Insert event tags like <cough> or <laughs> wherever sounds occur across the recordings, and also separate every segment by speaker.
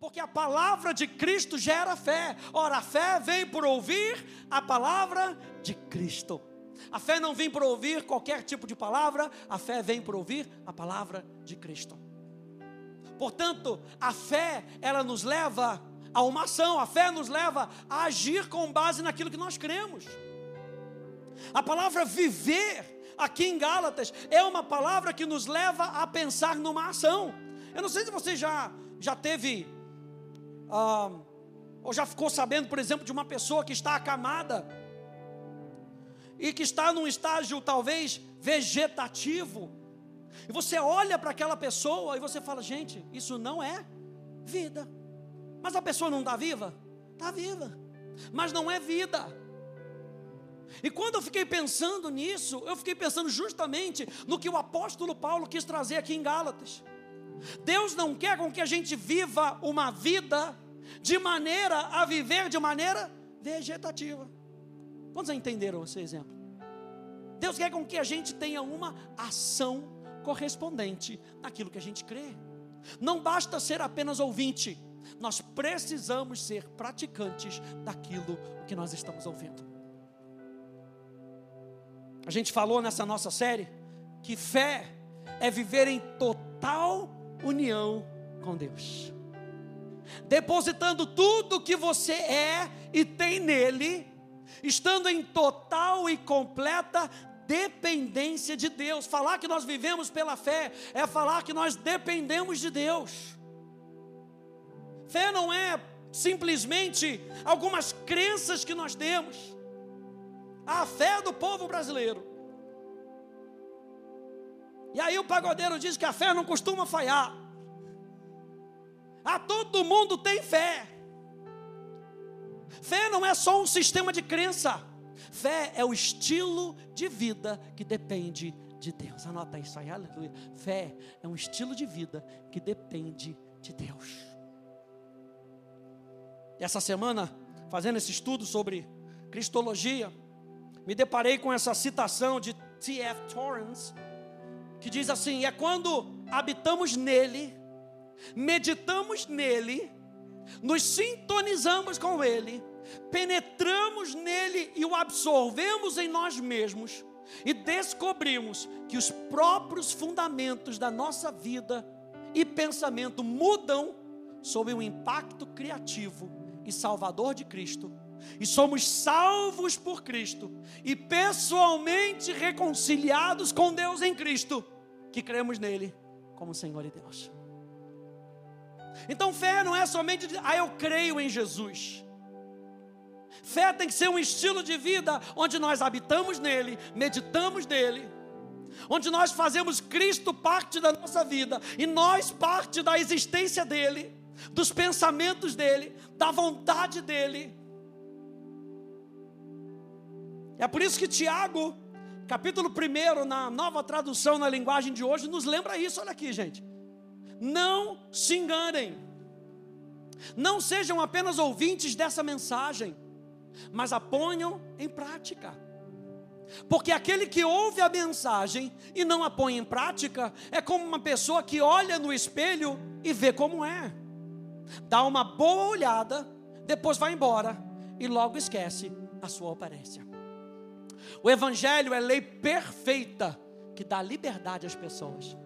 Speaker 1: Porque a palavra de Cristo gera fé. Ora, a fé vem por ouvir a palavra de Cristo. A fé não vem por ouvir qualquer tipo de palavra, a fé vem por ouvir a palavra de Cristo. Portanto, a fé, ela nos leva a uma ação, a fé nos leva a agir com base naquilo que nós cremos. A palavra viver, aqui em Gálatas, é uma palavra que nos leva a pensar numa ação. Eu não sei se você já, já teve, ah, ou já ficou sabendo, por exemplo, de uma pessoa que está acamada, e que está num estágio talvez vegetativo, e você olha para aquela pessoa e você fala: gente, isso não é vida. Mas a pessoa não está viva? Está viva, mas não é vida. E quando eu fiquei pensando nisso, eu fiquei pensando justamente no que o apóstolo Paulo quis trazer aqui em Gálatas. Deus não quer com que a gente viva uma vida de maneira a viver de maneira vegetativa. Quantos entenderam esse exemplo? Deus quer com que a gente tenha uma ação correspondente naquilo que a gente crê. Não basta ser apenas ouvinte, nós precisamos ser praticantes daquilo que nós estamos ouvindo. A gente falou nessa nossa série que fé é viver em total união com Deus, depositando tudo que você é e tem nele, estando em total e completa dependência de Deus. Falar que nós vivemos pela fé é falar que nós dependemos de Deus. Fé não é simplesmente algumas crenças que nós temos. A fé do povo brasileiro. E aí o pagodeiro diz que a fé não costuma falhar. A todo mundo tem fé. Fé não é só um sistema de crença. Fé é o estilo de vida que depende de Deus. Anota isso aí, aleluia. Fé é um estilo de vida que depende de Deus. Essa semana, fazendo esse estudo sobre cristologia, me deparei com essa citação de T.F. Torrance, que diz assim: é quando habitamos nele, meditamos nele, nos sintonizamos com ele, penetramos nele e o absorvemos em nós mesmos, e descobrimos que os próprios fundamentos da nossa vida e pensamento mudam sob o impacto criativo e salvador de Cristo, e somos salvos por Cristo e pessoalmente reconciliados com Deus em Cristo, que cremos nele como Senhor e Deus. Então, fé não é somente dizer, ah, eu creio em Jesus. Fé tem que ser um estilo de vida onde nós habitamos nele, meditamos nele, onde nós fazemos Cristo parte da nossa vida e nós parte da existência dele, dos pensamentos dele, da vontade dele. É por isso que Tiago, capítulo 1, na nova tradução na linguagem de hoje, nos lembra isso. Olha aqui, gente. Não se enganem, não sejam apenas ouvintes dessa mensagem mas a ponham em prática. Porque aquele que ouve a mensagem e não a põe em prática é como uma pessoa que olha no espelho e vê como é. Dá uma boa olhada, depois vai embora e logo esquece a sua aparência. O evangelho é lei perfeita que dá liberdade às pessoas.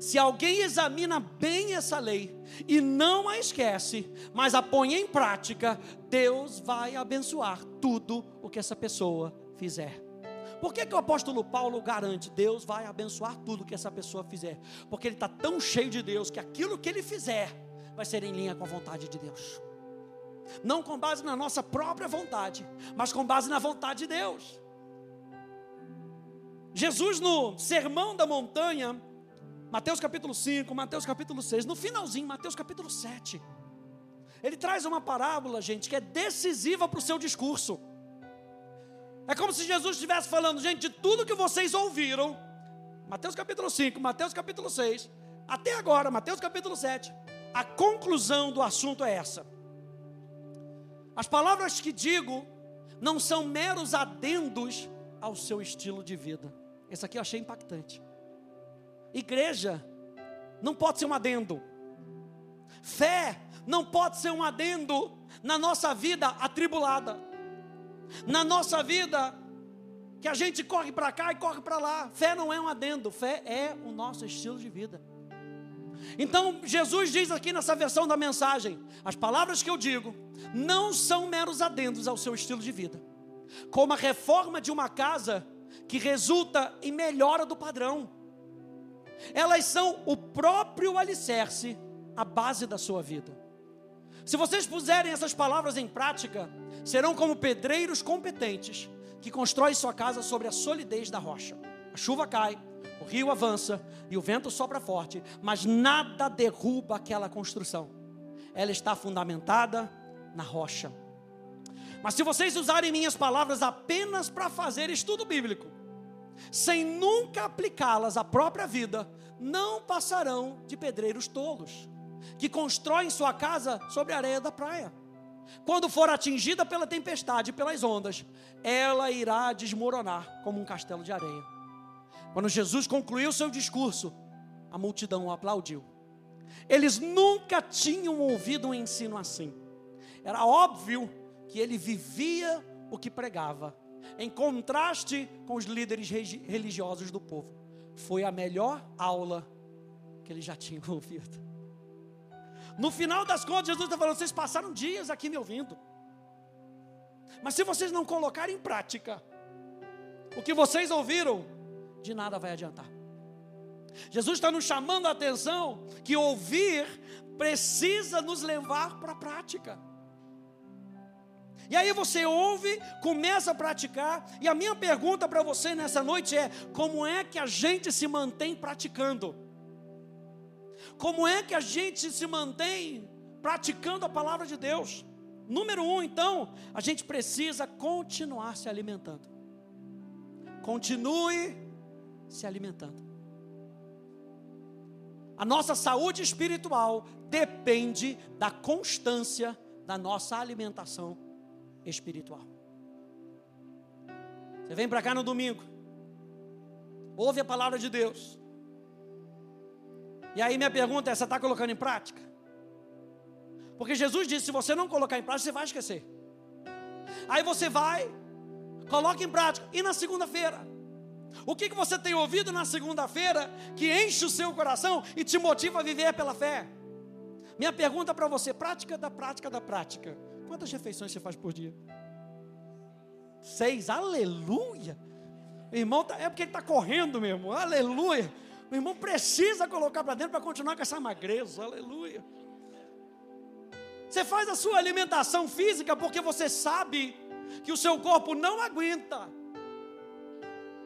Speaker 1: Se alguém examina bem essa lei e não a esquece, mas a põe em prática, Deus vai abençoar tudo o que essa pessoa fizer. Por que, que o apóstolo Paulo garante Deus vai abençoar tudo que essa pessoa fizer? Porque ele está tão cheio de Deus que aquilo que ele fizer vai ser em linha com a vontade de Deus. Não com base na nossa própria vontade, mas com base na vontade de Deus. Jesus, no Sermão da Montanha, Mateus capítulo 5, Mateus capítulo 6, no finalzinho, Mateus capítulo 7. Ele traz uma parábola, gente, que é decisiva para o seu discurso. É como se Jesus estivesse falando, gente, de tudo que vocês ouviram, Mateus capítulo 5, Mateus capítulo 6, até agora, Mateus capítulo 7, a conclusão do assunto é essa. As palavras que digo não são meros adendos ao seu estilo de vida. Esse aqui eu achei impactante. Igreja não pode ser um adendo. Fé não pode ser um adendo na nossa vida atribulada, na nossa vida que a gente corre para cá e corre para lá. Fé não é um adendo, fé é o nosso estilo de vida. Então, Jesus diz aqui nessa versão da mensagem: as palavras que eu digo não são meros adendos ao seu estilo de vida, como a reforma de uma casa que resulta em melhora do padrão. Elas são o próprio alicerce, a base da sua vida. Se vocês puserem essas palavras em prática, serão como pedreiros competentes que constrói sua casa sobre a solidez da rocha. A chuva cai, o rio avança e o vento sopra forte, mas nada derruba aquela construção. Ela está fundamentada na rocha. Mas se vocês usarem minhas palavras apenas para fazer estudo bíblico, sem nunca aplicá-las à própria vida, não passarão de pedreiros tolos, que constroem sua casa sobre a areia da praia. Quando for atingida pela tempestade e pelas ondas, ela irá desmoronar como um castelo de areia. Quando Jesus concluiu seu discurso, a multidão o aplaudiu. Eles nunca tinham ouvido um ensino assim. Era óbvio que ele vivia o que pregava, em contraste com os líderes religiosos do povo. Foi a melhor aula que ele já tinha <laughs> ouvido. No final das contas, Jesus está falando: vocês passaram dias aqui me ouvindo. Mas se vocês não colocarem em prática o que vocês ouviram, de nada vai adiantar. Jesus está nos chamando a atenção que ouvir precisa nos levar para a prática. E aí você ouve, começa a praticar, e a minha pergunta para você nessa noite é: como é que a gente se mantém praticando? Como é que a gente se mantém praticando a palavra de Deus? Número um, então, a gente precisa continuar se alimentando. Continue se alimentando. A nossa saúde espiritual depende da constância da nossa alimentação espiritual. Você vem para cá no domingo, ouve a palavra de Deus, e aí minha pergunta é: você está colocando em prática? Porque Jesus disse: se você não colocar em prática, você vai esquecer. Aí você vai, coloca em prática. E na segunda-feira? O que, que você tem ouvido na segunda-feira que enche o seu coração e te motiva a viver pela fé? Minha pergunta para você: prática da prática da prática. Quantas refeições você faz por dia? Seis, aleluia. Irmão, tá, é porque ele está correndo mesmo, aleluia. O irmão precisa colocar para dentro para continuar com essa magreza, aleluia. Você faz a sua alimentação física porque você sabe que o seu corpo não aguenta.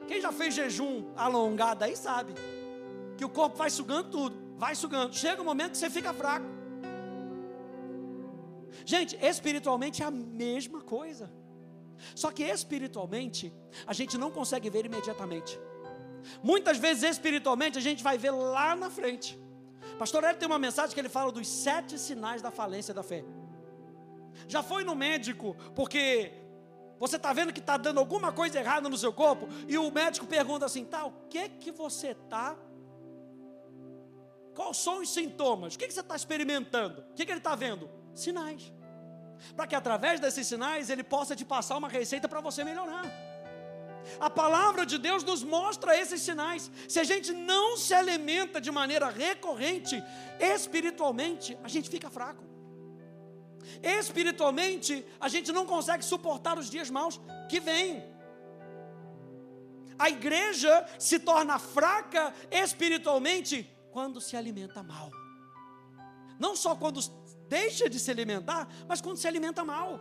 Speaker 1: Quem já fez jejum alongado aí sabe que o corpo vai sugando tudo, vai sugando. Chega um momento que você fica fraco. Gente, espiritualmente é a mesma coisa. Só que espiritualmente a gente não consegue ver imediatamente. Muitas vezes espiritualmente a gente vai ver lá na frente. Pastor Hélio tem uma mensagem que ele fala dos sete sinais da falência da fé. Já foi no médico porque você está vendo que está dando alguma coisa errada no seu corpo e o médico pergunta assim, tá, o que que você está? Quais são os sintomas? O que, que você está experimentando? O que, que ele está vendo? Sinais. Para que através desses sinais ele possa te passar uma receita para você melhorar. A palavra de Deus nos mostra esses sinais. Se a gente não se alimenta de maneira recorrente, espiritualmente, a gente fica fraco. Espiritualmente, a gente não consegue suportar os dias maus que vêm. A igreja se torna fraca espiritualmente quando se alimenta mal. Não só quando deixa de se alimentar, mas quando se alimenta mal.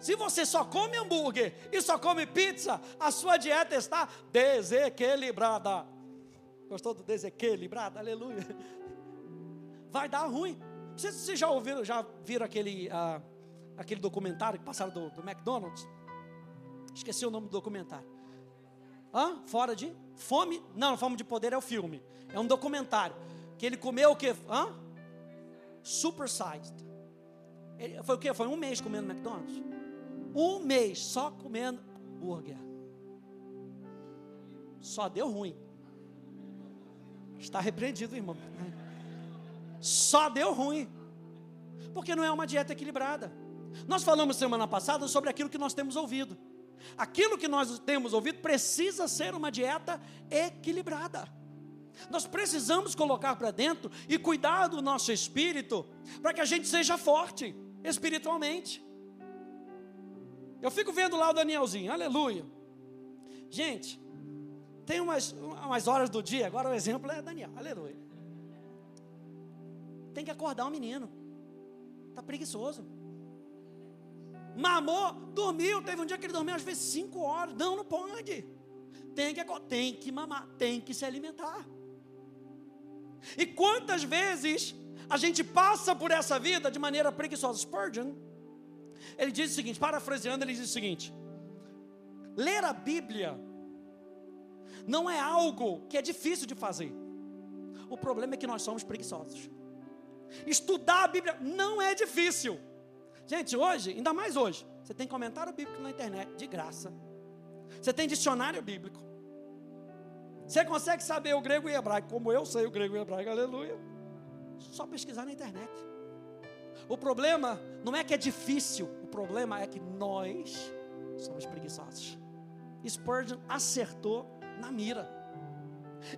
Speaker 1: Se você só come hambúrguer e só come pizza, a sua dieta está desequilibrada. Gostou do desequilibrado? Aleluia. Vai dar ruim. Vocês, vocês já ouviram, já viram aquele, uh, aquele documentário que passaram do, do McDonald's? Esqueci o nome do documentário. Hã? Fora de fome? Não, fome de poder é o filme. É um documentário. Que ele comeu o quê? Hã? Supersized. Ele, foi o quê? Foi um mês comendo McDonald's? Um mês só comendo hambúrguer. Só deu ruim. Está repreendido, irmão. Só deu ruim. Porque não é uma dieta equilibrada. Nós falamos semana passada sobre aquilo que nós temos ouvido. Aquilo que nós temos ouvido precisa ser uma dieta equilibrada. Nós precisamos colocar para dentro e cuidar do nosso espírito para que a gente seja forte espiritualmente. Eu fico vendo lá o Danielzinho, aleluia. Gente, tem umas, umas horas do dia, agora o exemplo é Daniel, aleluia. Tem que acordar o menino, está preguiçoso. Mamou, dormiu. Teve um dia que ele dormiu às vezes cinco horas. Não, não pode. Tem que, tem que mamar, tem que se alimentar. E quantas vezes a gente passa por essa vida de maneira preguiçosa? Spurgeon, ele diz o seguinte, parafraseando, ele diz o seguinte: ler a Bíblia não é algo que é difícil de fazer. O problema é que nós somos preguiçosos. Estudar a Bíblia não é difícil. Gente, hoje, ainda mais hoje, você tem comentário bíblico na internet, de graça. Você tem dicionário bíblico. Você consegue saber o grego e o hebraico, como eu sei o grego e o hebraico, aleluia. Só pesquisar na internet. O problema não é que é difícil, o problema é que nós somos preguiçosos. Spurgeon acertou na mira.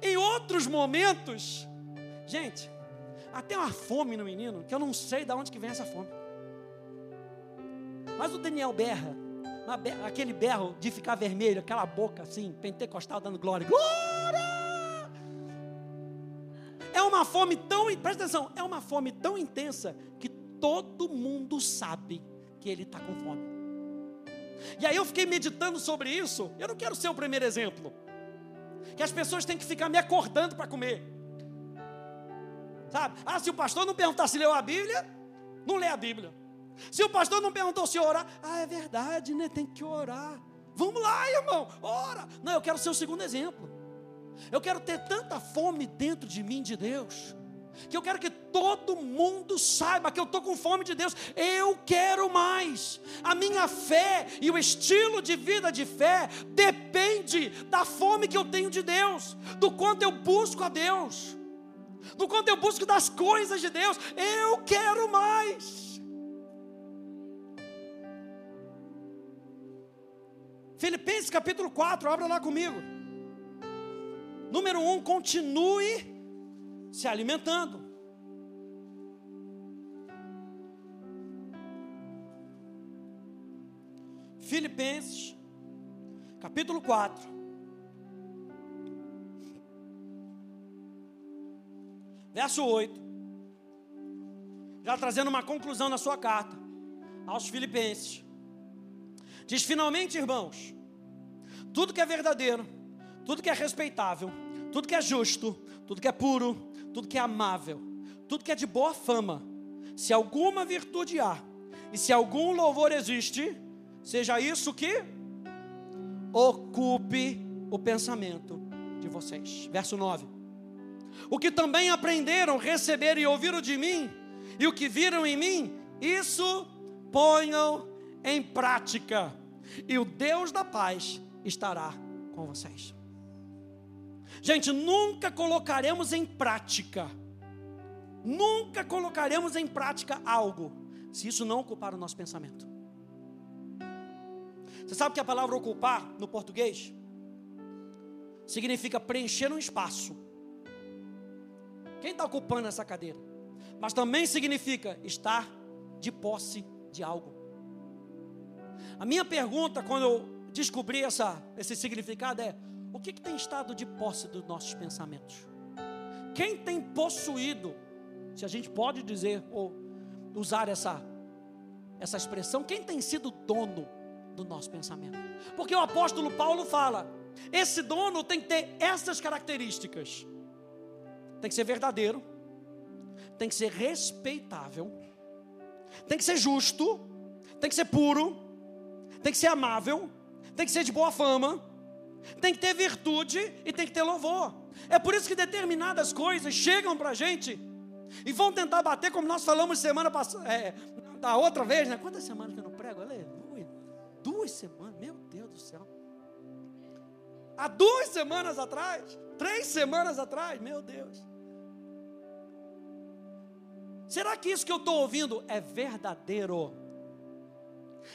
Speaker 1: Em outros momentos, gente, até uma fome no menino, que eu não sei de onde que vem essa fome. Mas o Daniel berra, aquele berro de ficar vermelho, aquela boca assim, pentecostal dando glória. Glória! Uma fome tão, presta atenção, é uma fome tão intensa que todo mundo sabe que ele está com fome. E aí eu fiquei meditando sobre isso. Eu não quero ser o primeiro exemplo. Que as pessoas têm que ficar me acordando para comer. Sabe? Ah, se o pastor não perguntar se leu a Bíblia, não lê a Bíblia. Se o pastor não perguntou se orar, ah, é verdade, né? Tem que orar. Vamos lá, irmão, ora. Não, eu quero ser o segundo exemplo. Eu quero ter tanta fome dentro de mim de Deus, que eu quero que todo mundo saiba que eu estou com fome de Deus. Eu quero mais. A minha fé e o estilo de vida de fé depende da fome que eu tenho de Deus, do quanto eu busco a Deus, do quanto eu busco das coisas de Deus. Eu quero mais. Filipenses capítulo 4, abra lá comigo. Número 1, um, continue se alimentando. Filipenses, capítulo 4. Verso 8. Já trazendo uma conclusão na sua carta aos Filipenses. Diz: finalmente, irmãos, tudo que é verdadeiro, tudo que é respeitável, tudo que é justo, tudo que é puro, tudo que é amável, tudo que é de boa fama, se alguma virtude há e se algum louvor existe, seja isso que ocupe o pensamento de vocês. Verso 9. O que também aprenderam, receberam e ouviram de mim, e o que viram em mim, isso ponham em prática, e o Deus da paz estará com vocês. Gente, nunca colocaremos em prática, nunca colocaremos em prática algo, se isso não ocupar o nosso pensamento. Você sabe que a palavra ocupar, no português, significa preencher um espaço. Quem está ocupando essa cadeira? Mas também significa estar de posse de algo. A minha pergunta, quando eu descobri essa, esse significado, é: o que, que tem estado de posse dos nossos pensamentos? Quem tem possuído, se a gente pode dizer ou usar essa, essa expressão, quem tem sido dono do nosso pensamento? Porque o apóstolo Paulo fala: esse dono tem que ter essas características, tem que ser verdadeiro, tem que ser respeitável, tem que ser justo, tem que ser puro, tem que ser amável, tem que ser de boa fama, tem que ter virtude e tem que ter louvor. É por isso que determinadas coisas chegam para a gente e vão tentar bater, como nós falamos semana passada, é, da outra vez, né? Quantas semanas que eu não prego? Aleluia. Duas semanas, meu Deus do céu. Há duas semanas atrás, três semanas atrás, meu Deus. Será que isso que eu estou ouvindo é verdadeiro?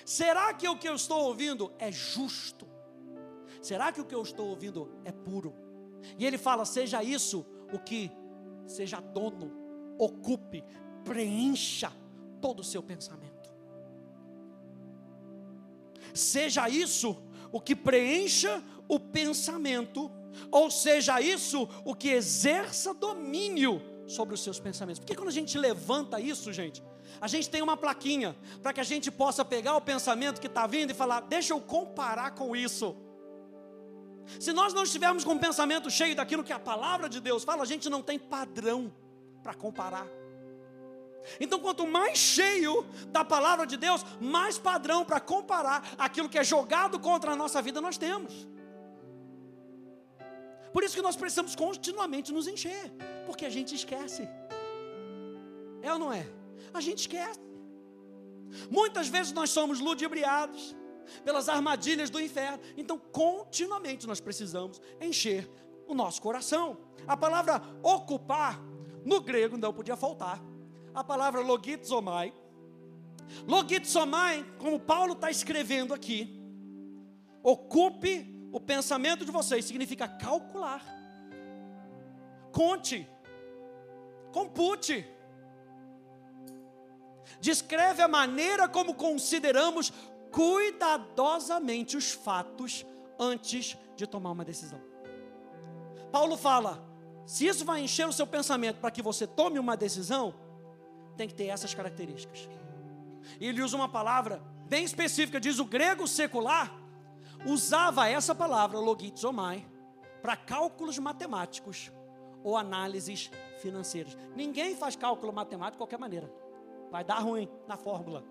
Speaker 1: Será que o que eu estou ouvindo é justo? Será que o que eu estou ouvindo é puro? E ele fala: seja isso o que seja dono, ocupe, preencha todo o seu pensamento. Seja isso o que preencha o pensamento, ou seja isso o que exerça domínio sobre os seus pensamentos. Porque quando a gente levanta isso, gente, a gente tem uma plaquinha para que a gente possa pegar o pensamento que está vindo e falar: deixa eu comparar com isso. Se nós não estivermos com o pensamento cheio daquilo que a palavra de Deus fala, a gente não tem padrão para comparar. Então, quanto mais cheio da palavra de Deus, mais padrão para comparar aquilo que é jogado contra a nossa vida nós temos. Por isso que nós precisamos continuamente nos encher, porque a gente esquece. É ou não é? A gente esquece. Muitas vezes nós somos ludibriados pelas armadilhas do inferno. Então, continuamente nós precisamos encher o nosso coração. A palavra ocupar, no grego não podia faltar. A palavra logizomai. Logizomai, como Paulo está escrevendo aqui, ocupe o pensamento de vocês, significa calcular. Conte, compute. Descreve a maneira como consideramos cuidadosamente os fatos antes de tomar uma decisão. Paulo fala: se isso vai encher o seu pensamento para que você tome uma decisão, tem que ter essas características. Ele usa uma palavra bem específica, diz o grego secular, usava essa palavra, logizomai, para cálculos matemáticos ou análises financeiras. Ninguém faz cálculo matemático de qualquer maneira. Vai dar ruim na fórmula.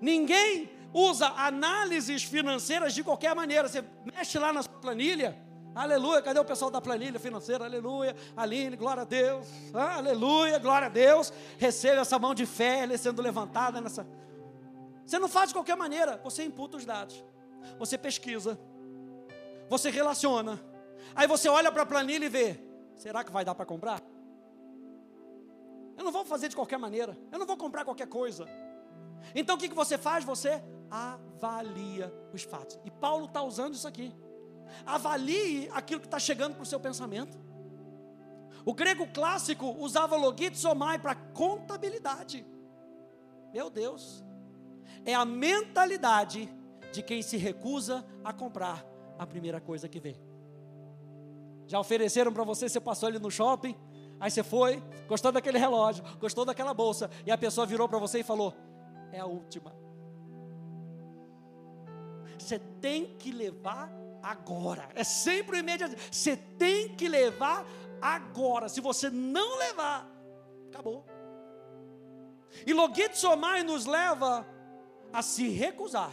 Speaker 1: Ninguém usa análises financeiras de qualquer maneira. Você mexe lá na sua planilha. Aleluia, cadê o pessoal da planilha financeira? Aleluia, Aline, glória a Deus. Ah, aleluia, glória a Deus. Receba essa mão de fé sendo levantada nessa. Você não faz de qualquer maneira, você imputa os dados. Você pesquisa. Você relaciona. Aí você olha para a planilha e vê: será que vai dar para comprar? Eu não vou fazer de qualquer maneira. Eu não vou comprar qualquer coisa. Então o que, que você faz? Você avalia os fatos. E Paulo está usando isso aqui. Avalie aquilo que está chegando para o seu pensamento. O grego clássico usava logizomai para contabilidade. Meu Deus. É a mentalidade de quem se recusa a comprar a primeira coisa que vê. Já ofereceram para você, você passou ali no shopping, aí você foi, gostou daquele relógio, gostou daquela bolsa, e a pessoa virou para você e falou: é a última. Você tem que levar agora. É sempre o imediato. Você tem que levar agora. Se você não levar, acabou. E Logitsomai nos leva a se recusar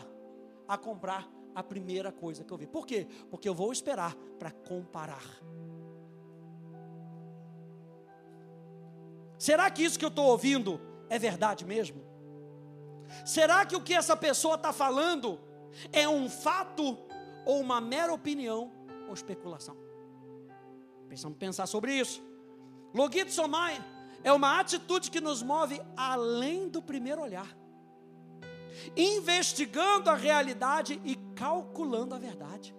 Speaker 1: a comprar a primeira coisa que eu vi. Por quê? Porque eu vou esperar para comparar. Será que isso que eu estou ouvindo é verdade mesmo? Será que o que essa pessoa está falando é um fato ou uma mera opinião ou especulação? Precisamos pensar sobre isso. Logito somai é uma atitude que nos move além do primeiro olhar, investigando a realidade e calculando a verdade.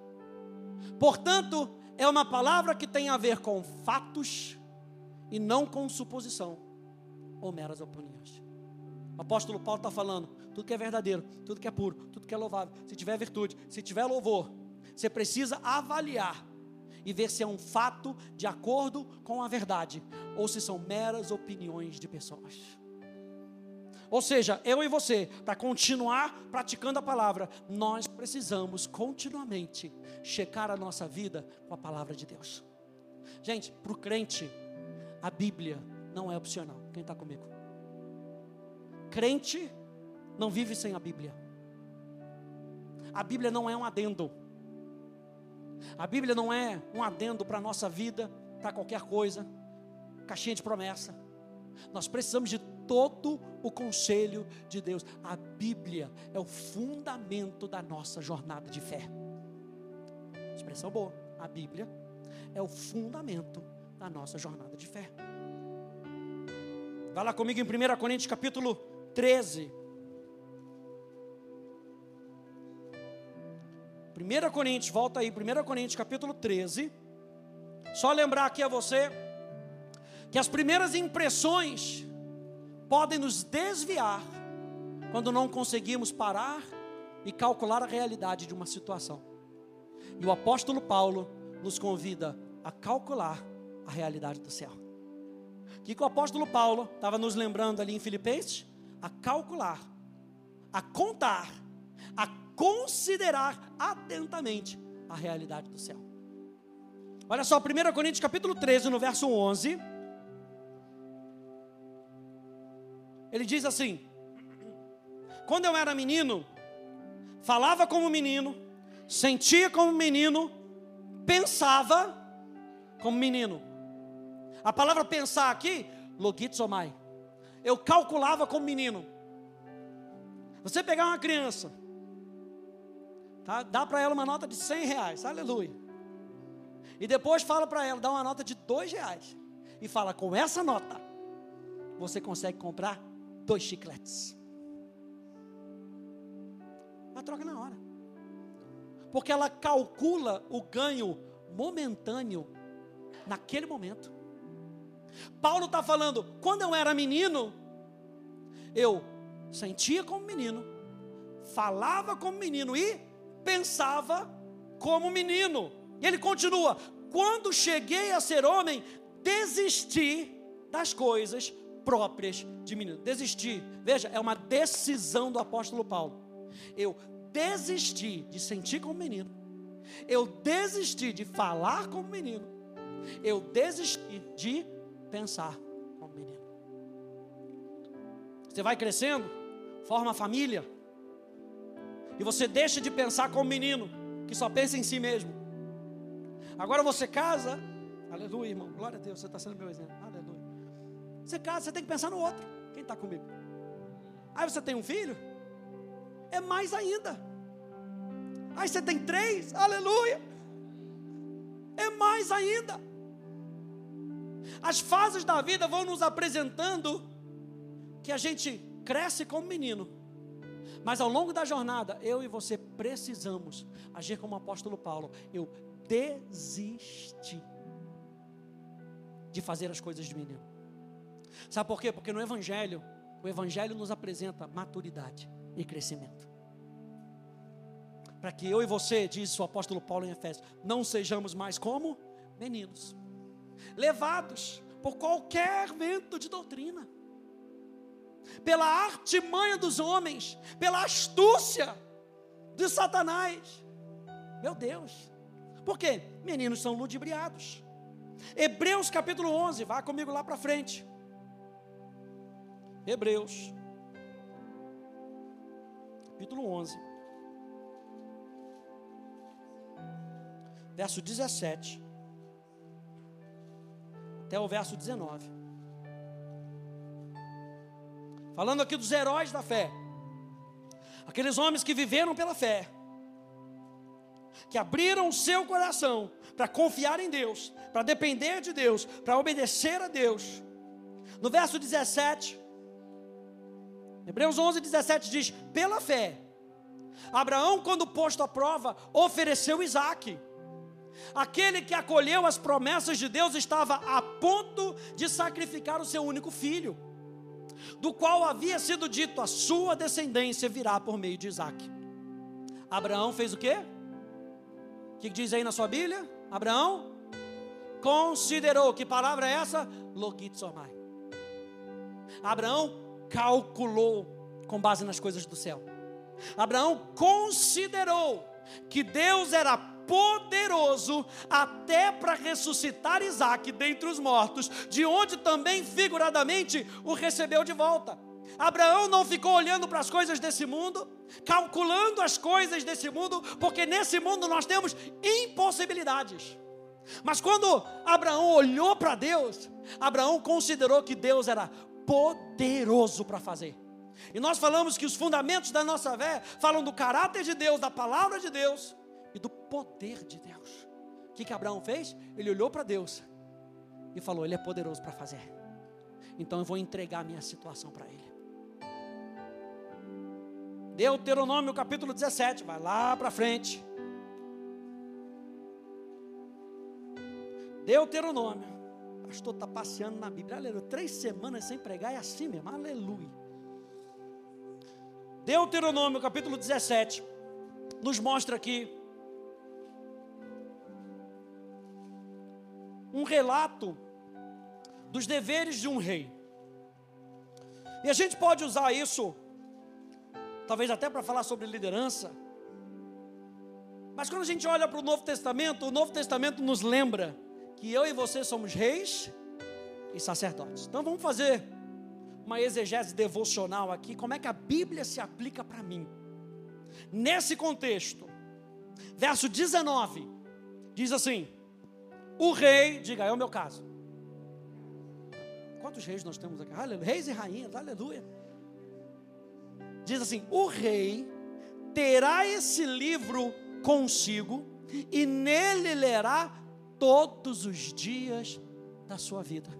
Speaker 1: Portanto, é uma palavra que tem a ver com fatos e não com suposição ou meras opiniões. O apóstolo Paulo está falando: tudo que é verdadeiro, tudo que é puro, tudo que é louvável, se tiver virtude, se tiver louvor, você precisa avaliar e ver se é um fato de acordo com a verdade ou se são meras opiniões de pessoas. Ou seja, eu e você, para continuar praticando a palavra, nós precisamos continuamente checar a nossa vida com a palavra de Deus. Gente, para o crente, a Bíblia não é opcional. Quem está comigo? Crente não vive sem a Bíblia. A Bíblia não é um adendo. A Bíblia não é um adendo para a nossa vida, para qualquer coisa, caixinha de promessa. Nós precisamos de todo o conselho de Deus. A Bíblia é o fundamento da nossa jornada de fé. Expressão boa. A Bíblia é o fundamento da nossa jornada de fé. Vai lá comigo em 1 Coríntios capítulo 13. 1 Coríntios, volta aí, 1 Coríntios capítulo 13. Só lembrar aqui a você que as primeiras impressões podem nos desviar quando não conseguimos parar e calcular a realidade de uma situação. E o apóstolo Paulo nos convida a calcular a realidade do céu. O que, que o apóstolo Paulo estava nos lembrando ali em Filipenses? A calcular, a contar, a considerar atentamente a realidade do céu. Olha só, 1 Coríntios capítulo 13, no verso 11. Ele diz assim: Quando eu era menino, falava como menino, sentia como menino, pensava como menino. A palavra pensar aqui, logitsomai. Eu calculava como menino. Você pegar uma criança, tá? dá para ela uma nota de 100 reais, aleluia. E depois fala para ela, dá uma nota de 2 reais. E fala, com essa nota, você consegue comprar dois chicletes. Ela troca na hora. Porque ela calcula o ganho momentâneo naquele momento. Paulo está falando, quando eu era menino, eu sentia como menino, falava como menino e pensava como menino. E ele continua: quando cheguei a ser homem, desisti das coisas próprias de menino. Desistir, veja, é uma decisão do apóstolo Paulo. Eu desisti de sentir como menino, eu desisti de falar como menino, eu desisti de pensar como menino. Você vai crescendo, forma família, e você deixa de pensar como menino, que só pensa em si mesmo. Agora você casa, aleluia, irmão, glória a Deus, você está sendo meu exemplo, aleluia. Você casa, você tem que pensar no outro, quem está comigo? Aí você tem um filho, é mais ainda. Aí você tem três, aleluia, é mais ainda. As fases da vida vão nos apresentando que a gente cresce como menino. Mas ao longo da jornada, eu e você precisamos agir como o apóstolo Paulo. Eu desisti de fazer as coisas de menino. Sabe por quê? Porque no Evangelho, o Evangelho nos apresenta maturidade e crescimento. Para que eu e você, diz o apóstolo Paulo em Efésios, não sejamos mais como meninos levados por qualquer vento de doutrina, pela artimanha dos homens, pela astúcia de Satanás. Meu Deus, por quê? Meninos são ludibriados. Hebreus capítulo 11, vá comigo lá para frente. Hebreus, capítulo 11, verso 17 até o verso 19. Falando aqui dos heróis da fé, aqueles homens que viveram pela fé, que abriram o seu coração para confiar em Deus, para depender de Deus, para obedecer a Deus. No verso 17, Hebreus 11, 17 diz: Pela fé, Abraão, quando posto à prova, ofereceu Isaque. Aquele que acolheu as promessas de Deus estava a ponto de sacrificar o seu único filho, do qual havia sido dito: a sua descendência virá por meio de Isaac. Abraão fez o quê? O que diz aí na sua Bíblia? Abraão considerou, que palavra é essa? Logitsomai. Abraão calculou com base nas coisas do céu. Abraão considerou que Deus era poderoso até para ressuscitar Isaac dentre os mortos, de onde também figuradamente o recebeu de volta. Abraão não ficou olhando para as coisas desse mundo, calculando as coisas desse mundo, porque nesse mundo nós temos impossibilidades. Mas quando Abraão olhou para Deus, Abraão considerou que Deus era poderoso para fazer. E nós falamos que os fundamentos da nossa fé falam do caráter de Deus, da palavra de Deus e do poder de Deus. O que, que Abraão fez? Ele olhou para Deus e falou: Ele é poderoso para fazer. então eu vou entregar a minha situação para Ele. Deuteronômio capítulo 17, vai lá para frente. Deuteronômio. Pastor está passeando na Bíblia. Aleluia. Três semanas sem pregar é assim mesmo. Aleluia. Deuteronômio capítulo 17 nos mostra aqui um relato dos deveres de um rei. E a gente pode usar isso, talvez até para falar sobre liderança. Mas quando a gente olha para o Novo Testamento, o Novo Testamento nos lembra que eu e você somos reis e sacerdotes. Então vamos fazer uma exegese devocional aqui, como é que a Bíblia se aplica para mim. Nesse contexto, verso 19, diz assim: O rei, diga, é o meu caso. Quantos reis nós temos aqui? Aleluia. Reis e rainhas, aleluia. Diz assim: O rei terá esse livro consigo e nele lerá todos os dias da sua vida,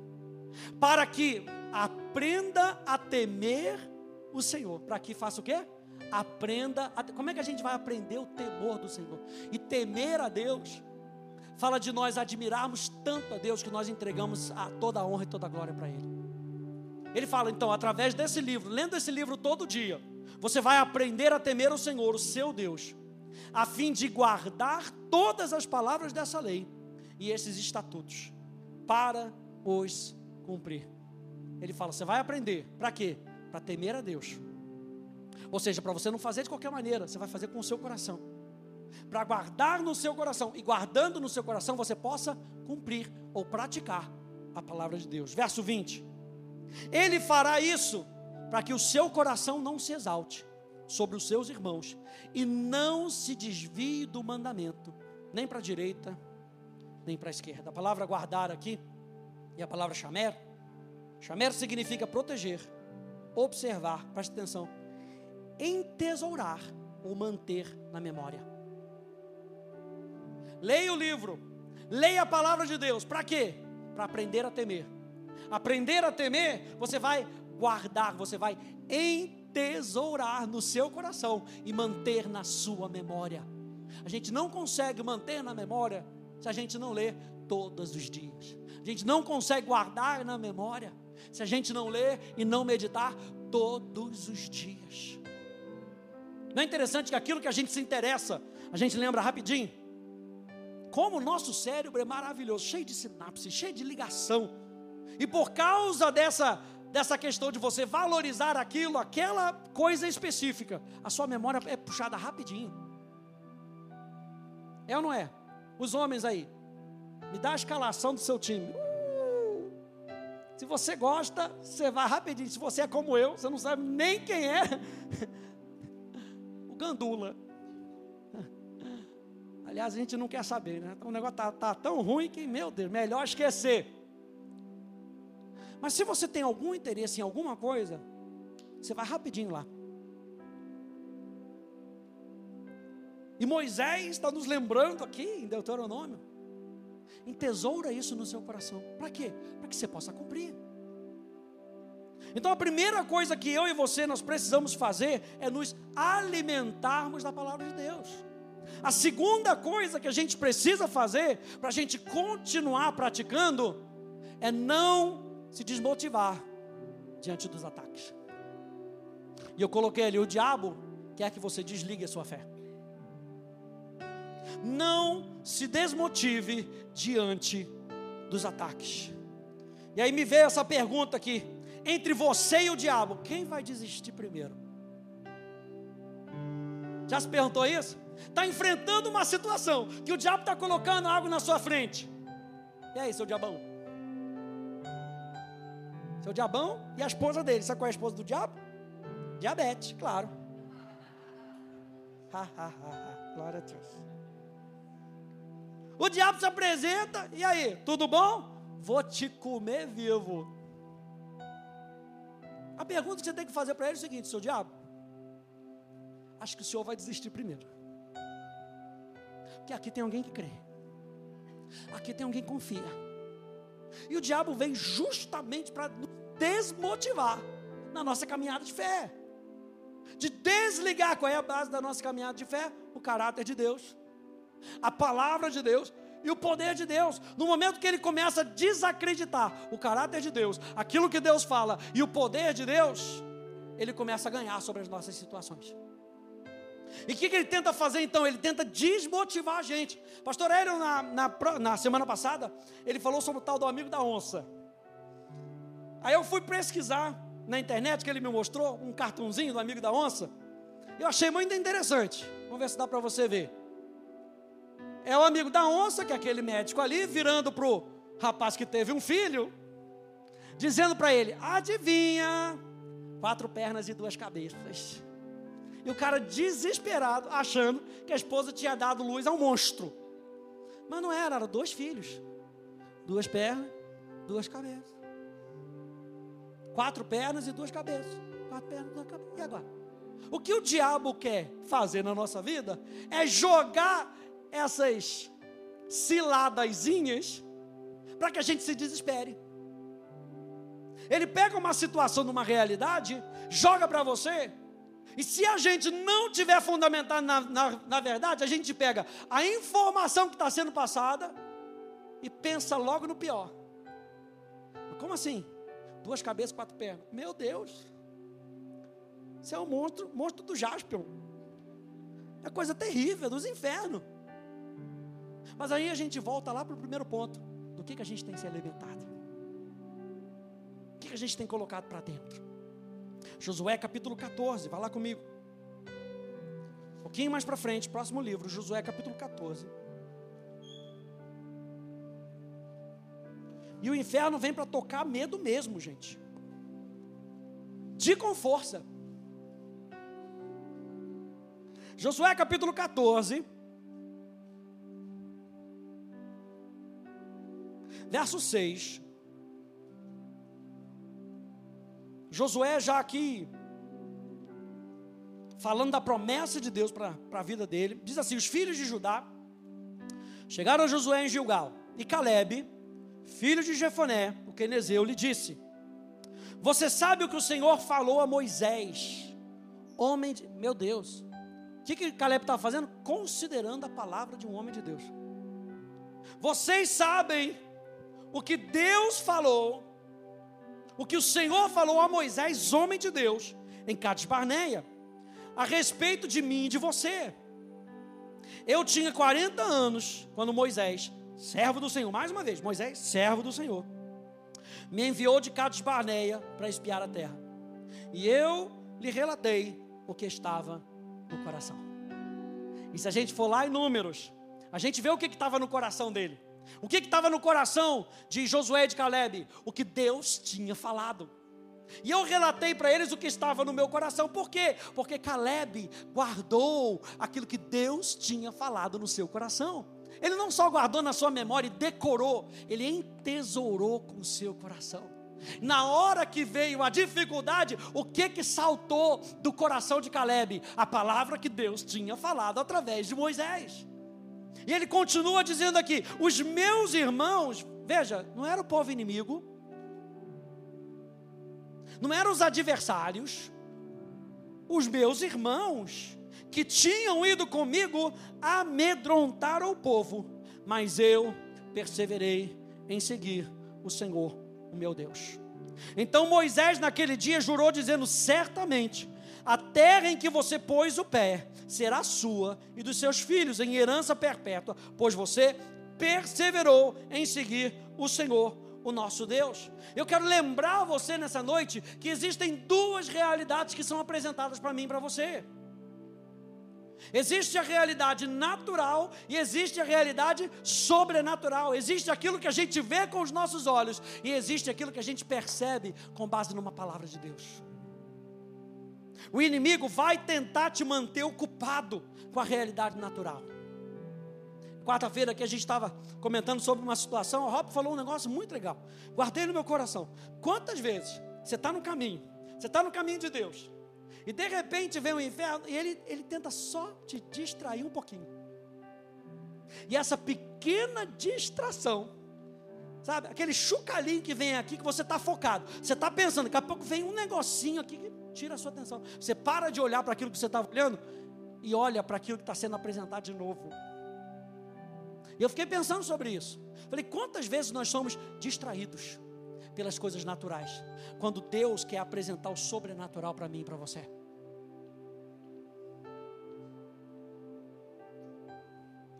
Speaker 1: para que aprenda a temer o Senhor. Para que faça o quê? Aprenda. A, como é que a gente vai aprender o temor do Senhor? E temer a Deus fala de nós admirarmos tanto a Deus que nós entregamos a toda a honra e toda a glória para Ele. Ele fala então, através desse livro, lendo esse livro todo dia, você vai aprender a temer o Senhor, o seu Deus, a fim de guardar todas as palavras dessa lei e esses estatutos para os cumprir. Ele fala: você vai aprender, para quê? Para temer a Deus. Ou seja, para você não fazer de qualquer maneira, você vai fazer com o seu coração. Para guardar no seu coração, e guardando no seu coração, você possa cumprir ou praticar a palavra de Deus. Verso 20: Ele fará isso para que o seu coração não se exalte sobre os seus irmãos e não se desvie do mandamento, nem para a direita, nem para a esquerda. A palavra guardar aqui e a palavra chamer. Chamer significa proteger, observar, preste atenção, entesourar ou manter na memória. Leia o livro, leia a palavra de Deus, para quê? Para aprender a temer. Aprender a temer, você vai guardar, você vai entesourar no seu coração e manter na sua memória. A gente não consegue manter na memória se a gente não lê todos os dias. A gente não consegue guardar na memória se a gente não ler e não meditar todos os dias. Não é interessante que aquilo que a gente se interessa, a gente lembra rapidinho? Como o nosso cérebro é maravilhoso, cheio de sinapse, cheio de ligação. E por causa dessa, dessa questão de você valorizar aquilo, aquela coisa específica, a sua memória é puxada rapidinho. É ou não é? Os homens aí, me dá a escalação do seu time. Uh, se você gosta, você vai rapidinho. Se você é como eu, você não sabe nem quem é. <laughs> o Gandula. Aliás, a gente não quer saber, né? Então, o negócio está tá tão ruim que, meu Deus, melhor esquecer. Mas se você tem algum interesse em alguma coisa, você vai rapidinho lá. E Moisés está nos lembrando aqui em Deuteronômio. Entesoura isso no seu coração. Para quê? Para que você possa cumprir. Então a primeira coisa que eu e você nós precisamos fazer é nos alimentarmos da palavra de Deus. A segunda coisa que a gente precisa fazer para a gente continuar praticando é não se desmotivar diante dos ataques. E eu coloquei ali: o diabo quer que você desligue a sua fé não se desmotive diante dos ataques. E aí me veio essa pergunta aqui: entre você e o diabo, quem vai desistir primeiro? Já se perguntou isso? Está enfrentando uma situação que o diabo está colocando algo na sua frente. E aí, seu diabão? Seu diabão e a esposa dele. Sabe qual é a esposa do diabo? Diabetes, claro. Ha, ha, ha, ha. Glória a Deus. O diabo se apresenta, e aí, tudo bom? Vou te comer vivo. A pergunta que você tem que fazer para ele é o seguinte: seu diabo, acho que o senhor vai desistir primeiro. Porque aqui tem alguém que crê, aqui tem alguém que confia. E o diabo vem justamente para desmotivar na nossa caminhada de fé. De desligar qual é a base da nossa caminhada de fé? O caráter de Deus, a palavra de Deus e o poder de Deus. No momento que ele começa a desacreditar o caráter de Deus, aquilo que Deus fala e o poder de Deus, ele começa a ganhar sobre as nossas situações. E o que, que, ele tenta fazer então? Ele tenta desmotivar a gente. Pastor Hélio, na, na, na, semana passada, ele falou sobre o tal do amigo da onça. Aí eu fui pesquisar na internet, que ele me mostrou, um cartãozinho do amigo da onça. Eu achei muito interessante. Vamos ver se dá para você ver. É o amigo da onça, que é aquele médico ali, virando para o rapaz que teve um filho, dizendo para ele: adivinha, quatro pernas e duas cabeças. E o cara desesperado, achando que a esposa tinha dado luz a um monstro. Mas não era, eram dois filhos. Duas pernas, duas cabeças. Quatro pernas e duas cabeças. Quatro pernas, duas cabeças. E agora? O que o diabo quer fazer na nossa vida é jogar essas ciladazinhas para que a gente se desespere. Ele pega uma situação numa realidade, joga para você e se a gente não tiver fundamentado na, na, na verdade, a gente pega a informação que está sendo passada e pensa logo no pior. Como assim? Duas cabeças, quatro pernas. Meu Deus! Você é um monstro, monstro do Jaspion. É coisa terrível, dos infernos. Mas aí a gente volta lá para o primeiro ponto. Do que, que a gente tem se alimentado? O que, que a gente tem colocado para dentro? Josué capítulo 14, vai lá comigo. Um pouquinho mais para frente, próximo livro, Josué capítulo 14. E o inferno vem para tocar medo mesmo, gente. De com força. Josué capítulo 14. Verso 6. Josué já aqui, falando da promessa de Deus para a vida dele, diz assim: os filhos de Judá chegaram a Josué em Gilgal, e Caleb, filho de Jefoné, o quenezeu, lhe disse: Você sabe o que o Senhor falou a Moisés, homem de. Meu Deus, o que, que Caleb estava fazendo? Considerando a palavra de um homem de Deus. Vocês sabem o que Deus falou o que o Senhor falou a Moisés, homem de Deus, em Cades Barneia, a respeito de mim e de você. Eu tinha 40 anos quando Moisés, servo do Senhor, mais uma vez, Moisés, servo do Senhor, me enviou de Cades Barneia para espiar a terra. E eu lhe relatei o que estava no coração. E se a gente for lá em números, a gente vê o que estava no coração dele. O que estava no coração de Josué e de Caleb? O que Deus tinha falado. E eu relatei para eles o que estava no meu coração. Por quê? Porque Caleb guardou aquilo que Deus tinha falado no seu coração. Ele não só guardou na sua memória e decorou, ele entesourou com o seu coração. Na hora que veio a dificuldade, o que que saltou do coração de Caleb? A palavra que Deus tinha falado através de Moisés. E ele continua dizendo aqui: os meus irmãos, veja, não era o povo inimigo, não eram os adversários, os meus irmãos que tinham ido comigo amedrontaram o povo, mas eu perseverei em seguir o Senhor, o meu Deus. Então Moisés naquele dia jurou dizendo: certamente a terra em que você pôs o pé será sua e dos seus filhos em herança perpétua, pois você perseverou em seguir o Senhor, o nosso Deus. Eu quero lembrar você nessa noite que existem duas realidades que são apresentadas para mim e para você. Existe a realidade natural e existe a realidade sobrenatural. Existe aquilo que a gente vê com os nossos olhos e existe aquilo que a gente percebe com base numa palavra de Deus. O inimigo vai tentar te manter ocupado com a realidade natural. Quarta-feira que a gente estava comentando sobre uma situação, o Rob falou um negócio muito legal. Guardei no meu coração. Quantas vezes você está no caminho, você está no caminho de Deus, e de repente vem o inferno e ele, ele tenta só te distrair um pouquinho. E essa pequena distração Sabe? Aquele chucalinho que vem aqui que você está focado. Você está pensando, daqui a pouco vem um negocinho aqui que tira a sua atenção. Você para de olhar para aquilo que você estava olhando e olha para aquilo que está sendo apresentado de novo. E eu fiquei pensando sobre isso. Falei, quantas vezes nós somos distraídos pelas coisas naturais, quando Deus quer apresentar o sobrenatural para mim e para você?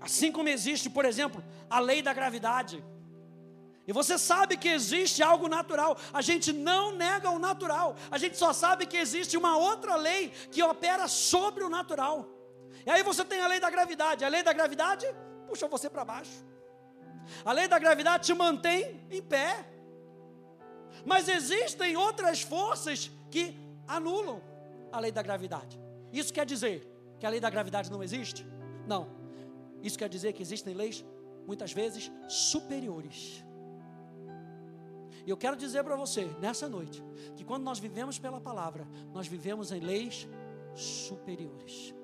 Speaker 1: Assim como existe, por exemplo, a lei da gravidade. E você sabe que existe algo natural. A gente não nega o natural. A gente só sabe que existe uma outra lei que opera sobre o natural. E aí você tem a lei da gravidade. A lei da gravidade puxa você para baixo. A lei da gravidade te mantém em pé. Mas existem outras forças que anulam a lei da gravidade. Isso quer dizer que a lei da gravidade não existe? Não. Isso quer dizer que existem leis, muitas vezes, superiores. E eu quero dizer para você, nessa noite, que quando nós vivemos pela palavra, nós vivemos em leis superiores.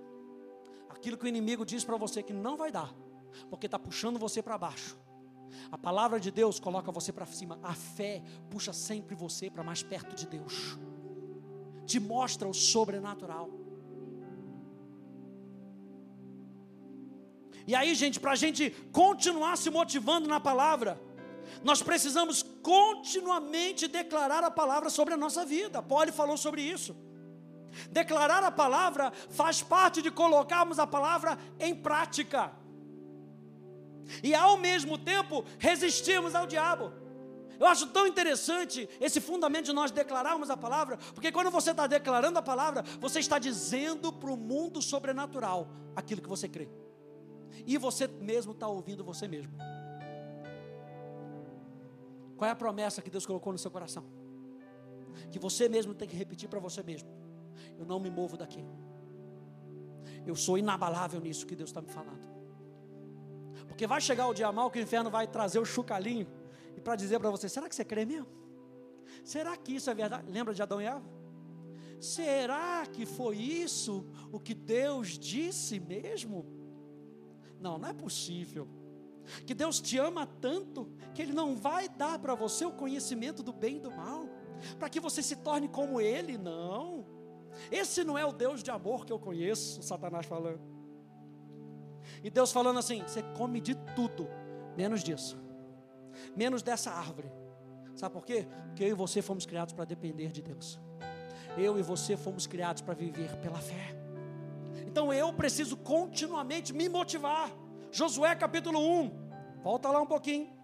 Speaker 1: Aquilo que o inimigo diz para você que não vai dar, porque está puxando você para baixo. A palavra de Deus coloca você para cima. A fé puxa sempre você para mais perto de Deus. Te mostra o sobrenatural. E aí, gente, para a gente continuar se motivando na palavra, nós precisamos continuamente declarar a palavra sobre a nossa vida. Paulo falou sobre isso. Declarar a palavra faz parte de colocarmos a palavra em prática. E ao mesmo tempo resistirmos ao diabo. Eu acho tão interessante esse fundamento de nós declararmos a palavra, porque quando você está declarando a palavra, você está dizendo para o mundo sobrenatural aquilo que você crê. E você mesmo está ouvindo você mesmo. Qual é a promessa que Deus colocou no seu coração? Que você mesmo tem que repetir para você mesmo: Eu não me movo daqui. Eu sou inabalável nisso que Deus está me falando. Porque vai chegar o dia mal que o inferno vai trazer o chucalinho e para dizer para você: será que você crê mesmo? Será que isso é verdade? Lembra de Adão e Eva? Será que foi isso o que Deus disse mesmo? Não, não é possível que Deus te ama tanto que Ele não vai dar para você o conhecimento do bem e do mal, para que você se torne como Ele, não. Esse não é o Deus de amor que eu conheço, Satanás falando. E Deus falando assim: você come de tudo, menos disso, menos dessa árvore. Sabe por quê? Porque eu e você fomos criados para depender de Deus. Eu e você fomos criados para viver pela fé. Então eu preciso continuamente me motivar. Josué capítulo 1. Volta lá um pouquinho.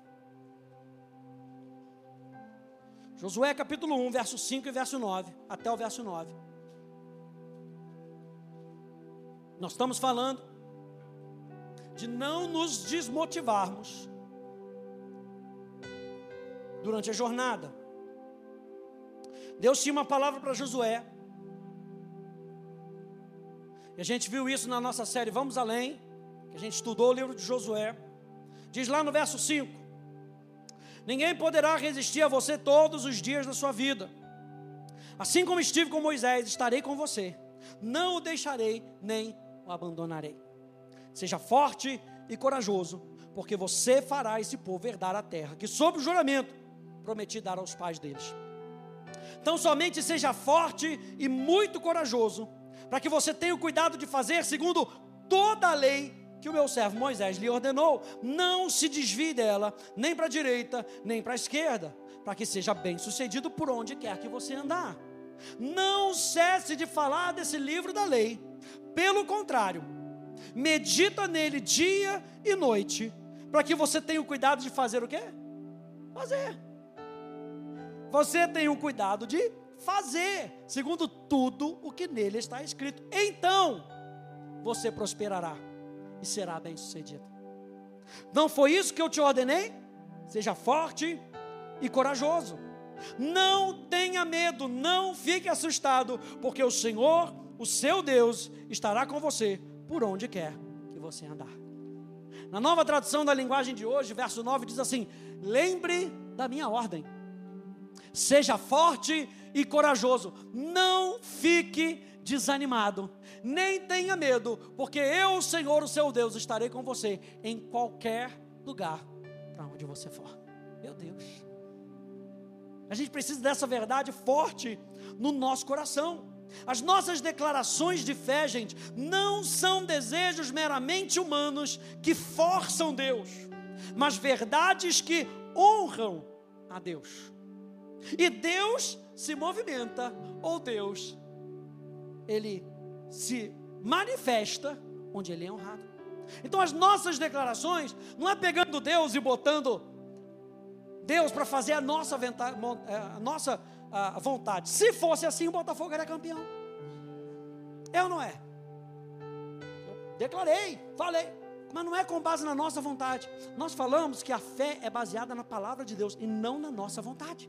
Speaker 1: Josué capítulo 1, verso 5 e verso 9, até o verso 9. Nós estamos falando de não nos desmotivarmos durante a jornada. Deus tinha uma palavra para Josué. E a gente viu isso na nossa série Vamos Além que a gente estudou o livro de Josué, diz lá no verso 5: Ninguém poderá resistir a você todos os dias da sua vida. Assim como estive com Moisés, estarei com você. Não o deixarei nem o abandonarei. Seja forte e corajoso, porque você fará esse povo herdar a terra que, sob o juramento, prometi dar aos pais deles. Então, somente seja forte e muito corajoso, para que você tenha o cuidado de fazer segundo toda a lei que o meu servo Moisés lhe ordenou, não se desvie dela, nem para a direita, nem para a esquerda, para que seja bem sucedido por onde quer que você andar. Não cesse de falar desse livro da lei, pelo contrário, medita nele dia e noite, para que você tenha o cuidado de fazer o quê? Fazer. Você tem o cuidado de fazer, segundo tudo o que nele está escrito. Então, você prosperará e será bem sucedido. Não foi isso que eu te ordenei? Seja forte e corajoso. Não tenha medo, não fique assustado, porque o Senhor, o seu Deus, estará com você por onde quer que você andar. Na nova tradução da linguagem de hoje, verso 9 diz assim: Lembre da minha ordem. Seja forte e corajoso. Não fique desanimado, nem tenha medo, porque eu, Senhor, o seu Deus, estarei com você em qualquer lugar para onde você for. Meu Deus. A gente precisa dessa verdade forte no nosso coração. As nossas declarações de fé, gente, não são desejos meramente humanos que forçam Deus, mas verdades que honram a Deus. E Deus se movimenta, ou Deus, ele se manifesta onde ele é honrado. Então as nossas declarações não é pegando Deus e botando Deus para fazer a nossa, é, a nossa a vontade. Se fosse assim, o Botafogo era campeão. É ou não é? Declarei, falei, mas não é com base na nossa vontade. Nós falamos que a fé é baseada na palavra de Deus e não na nossa vontade.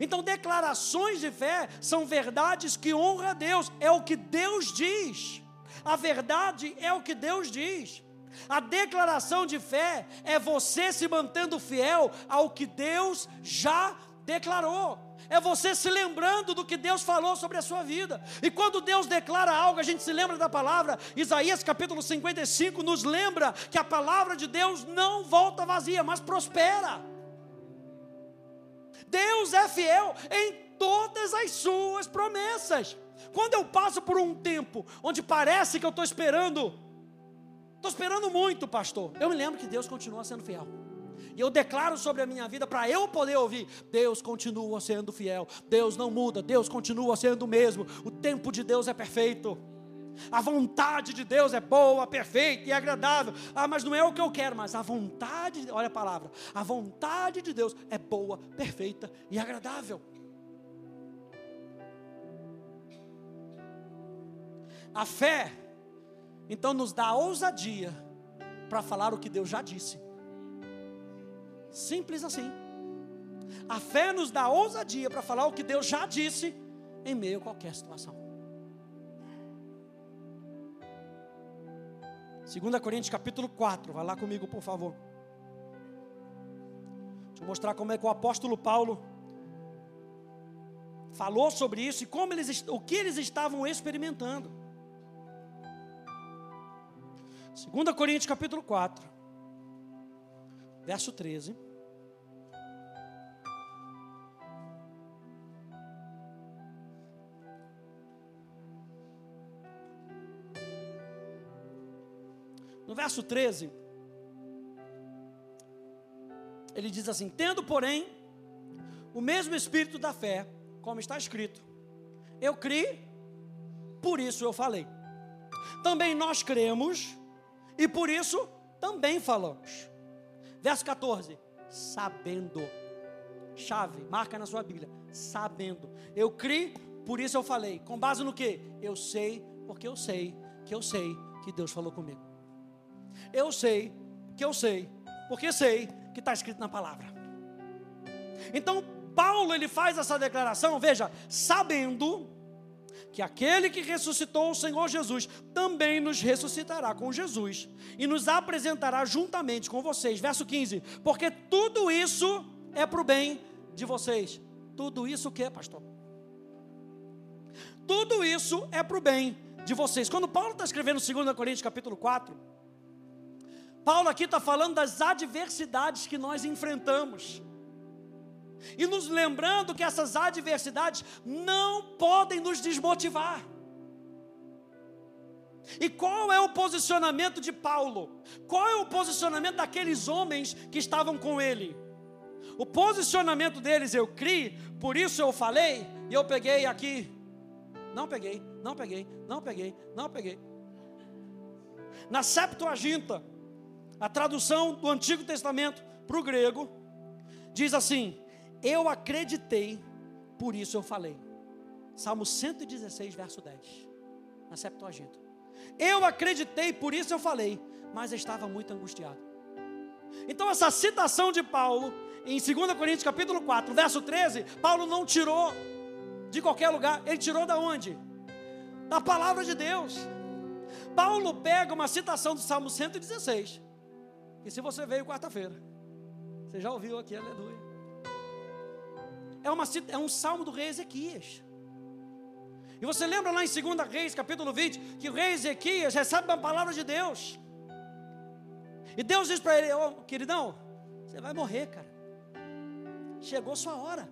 Speaker 1: Então, declarações de fé são verdades que honram a Deus, é o que Deus diz. A verdade é o que Deus diz. A declaração de fé é você se mantendo fiel ao que Deus já declarou. É você se lembrando do que Deus falou sobre a sua vida. E quando Deus declara algo, a gente se lembra da palavra. Isaías capítulo 55 nos lembra que a palavra de Deus não volta vazia, mas prospera. Deus é fiel em todas as suas promessas. Quando eu passo por um tempo onde parece que eu estou esperando, estou esperando muito, pastor, eu me lembro que Deus continua sendo fiel. E eu declaro sobre a minha vida para eu poder ouvir: Deus continua sendo fiel, Deus não muda, Deus continua sendo o mesmo. O tempo de Deus é perfeito. A vontade de Deus é boa, perfeita e agradável. Ah, mas não é o que eu quero, mas a vontade, olha a palavra, a vontade de Deus é boa, perfeita e agradável. A fé, então, nos dá ousadia para falar o que Deus já disse. Simples assim. A fé nos dá ousadia para falar o que Deus já disse em meio a qualquer situação. 2 Coríntios capítulo 4, vai lá comigo, por favor. Deixa eu mostrar como é que o apóstolo Paulo falou sobre isso e como eles, o que eles estavam experimentando. 2 Coríntios capítulo 4, verso 13. No verso 13, ele diz assim: Tendo, porém, o mesmo espírito da fé, como está escrito, eu criei, por isso eu falei. Também nós cremos, e por isso também falamos. Verso 14: Sabendo, chave, marca na sua Bíblia, sabendo. Eu criei, por isso eu falei. Com base no que? Eu sei, porque eu sei, que eu sei que Deus falou comigo. Eu sei que eu sei, porque sei que está escrito na palavra. Então, Paulo ele faz essa declaração, veja, sabendo que aquele que ressuscitou o Senhor Jesus também nos ressuscitará com Jesus e nos apresentará juntamente com vocês. Verso 15: Porque tudo isso é para o bem de vocês. Tudo isso o que, pastor? Tudo isso é para o bem de vocês. Quando Paulo está escrevendo 2 Coríntios capítulo 4, Paulo aqui está falando das adversidades que nós enfrentamos. E nos lembrando que essas adversidades não podem nos desmotivar. E qual é o posicionamento de Paulo? Qual é o posicionamento daqueles homens que estavam com ele? O posicionamento deles eu criei, por isso eu falei, e eu peguei aqui. Não peguei, não peguei, não peguei, não peguei. Na Septuaginta, a tradução do Antigo Testamento para o grego diz assim: Eu acreditei, por isso eu falei. Salmo 116, verso 10, na Septuaginta. Eu acreditei, por isso eu falei, mas estava muito angustiado. Então, essa citação de Paulo, em 2 Coríntios capítulo 4, verso 13, Paulo não tirou de qualquer lugar, ele tirou da onde? Da palavra de Deus. Paulo pega uma citação do Salmo 116 e se você veio quarta-feira, você já ouviu aqui, aleluia. É, uma, é um salmo do rei Ezequias. E você lembra lá em 2 Reis, capítulo 20, que o rei Ezequias recebe uma palavra de Deus. E Deus diz para ele: oh, queridão, você vai morrer, cara. chegou sua hora.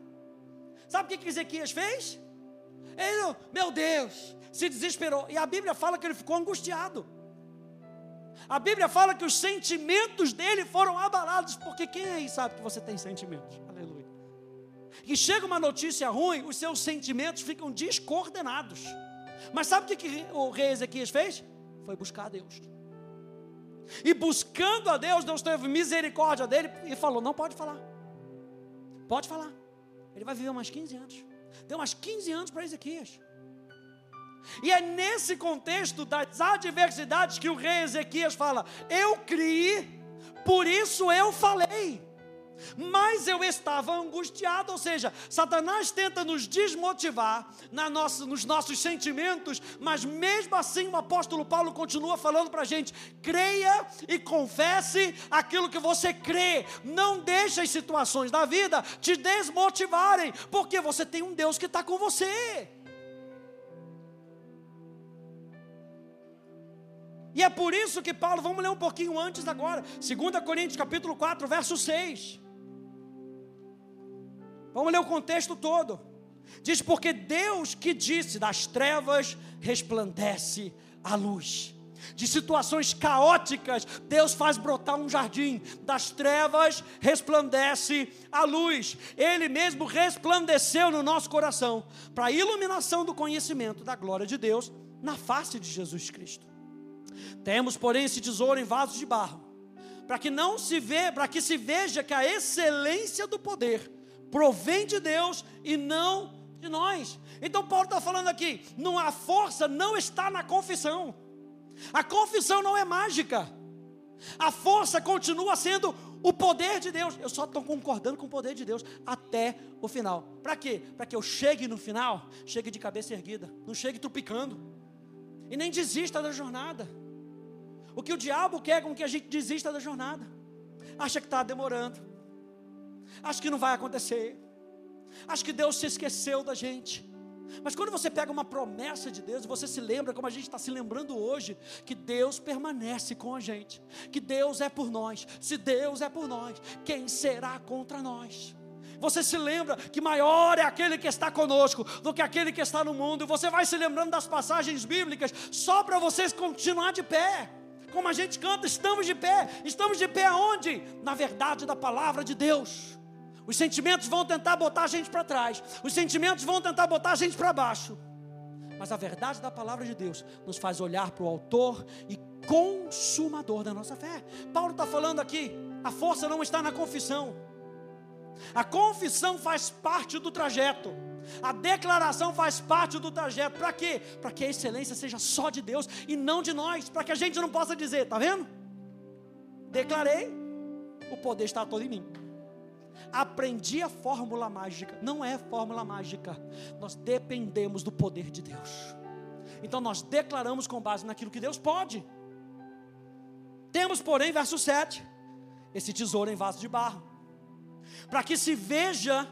Speaker 1: Sabe o que Ezequias fez? Ele, meu Deus, se desesperou. E a Bíblia fala que ele ficou angustiado. A Bíblia fala que os sentimentos dele foram abalados, porque quem aí sabe que você tem sentimentos? Aleluia. E chega uma notícia ruim, os seus sentimentos ficam descoordenados. Mas sabe o que o rei Ezequias fez? Foi buscar a Deus. E buscando a Deus, Deus teve misericórdia dele e falou: Não pode falar. Pode falar. Ele vai viver mais 15 anos. Deu mais 15 anos para Ezequias. E é nesse contexto das adversidades que o rei Ezequias fala: Eu criei, por isso eu falei. Mas eu estava angustiado, ou seja, Satanás tenta nos desmotivar na nossa, nos nossos sentimentos, mas mesmo assim o apóstolo Paulo continua falando para a gente: creia e confesse aquilo que você crê, não deixe as situações da vida te desmotivarem, porque você tem um Deus que está com você. E é por isso que Paulo, vamos ler um pouquinho antes agora, 2 Coríntios capítulo 4, verso 6. Vamos ler o contexto todo. Diz: Porque Deus que disse, das trevas resplandece a luz. De situações caóticas, Deus faz brotar um jardim, das trevas resplandece a luz. Ele mesmo resplandeceu no nosso coração, para a iluminação do conhecimento da glória de Deus na face de Jesus Cristo. Temos, porém, esse tesouro em vasos de barro, para que não se vê, para que se veja que a excelência do poder provém de Deus e não de nós. Então Paulo está falando aqui, não, a força não está na confissão. A confissão não é mágica. A força continua sendo o poder de Deus. Eu só estou concordando com o poder de Deus até o final. Para quê? Para que eu chegue no final, chegue de cabeça erguida, não chegue trupicando. E nem desista da jornada. O que o diabo quer com que a gente desista da jornada. Acha que está demorando. Acha que não vai acontecer. Acha que Deus se esqueceu da gente. Mas quando você pega uma promessa de Deus, você se lembra, como a gente está se lembrando hoje, que Deus permanece com a gente, que Deus é por nós. Se Deus é por nós, quem será contra nós? Você se lembra que maior é aquele que está conosco do que aquele que está no mundo. Você vai se lembrando das passagens bíblicas só para vocês continuar de pé como a gente canta, estamos de pé. Estamos de pé aonde? Na verdade da palavra de Deus. Os sentimentos vão tentar botar a gente para trás, os sentimentos vão tentar botar a gente para baixo. Mas a verdade da palavra de Deus nos faz olhar para o Autor e Consumador da nossa fé. Paulo está falando aqui: a força não está na confissão, a confissão faz parte do trajeto. A declaração faz parte do trajeto. Para quê? Para que a excelência seja só de Deus e não de nós. Para que a gente não possa dizer, tá vendo? Declarei, o poder está todo em mim. Aprendi a fórmula mágica. Não é fórmula mágica. Nós dependemos do poder de Deus. Então nós declaramos com base naquilo que Deus pode. Temos, porém, verso 7, esse tesouro em vaso de barro, para que se veja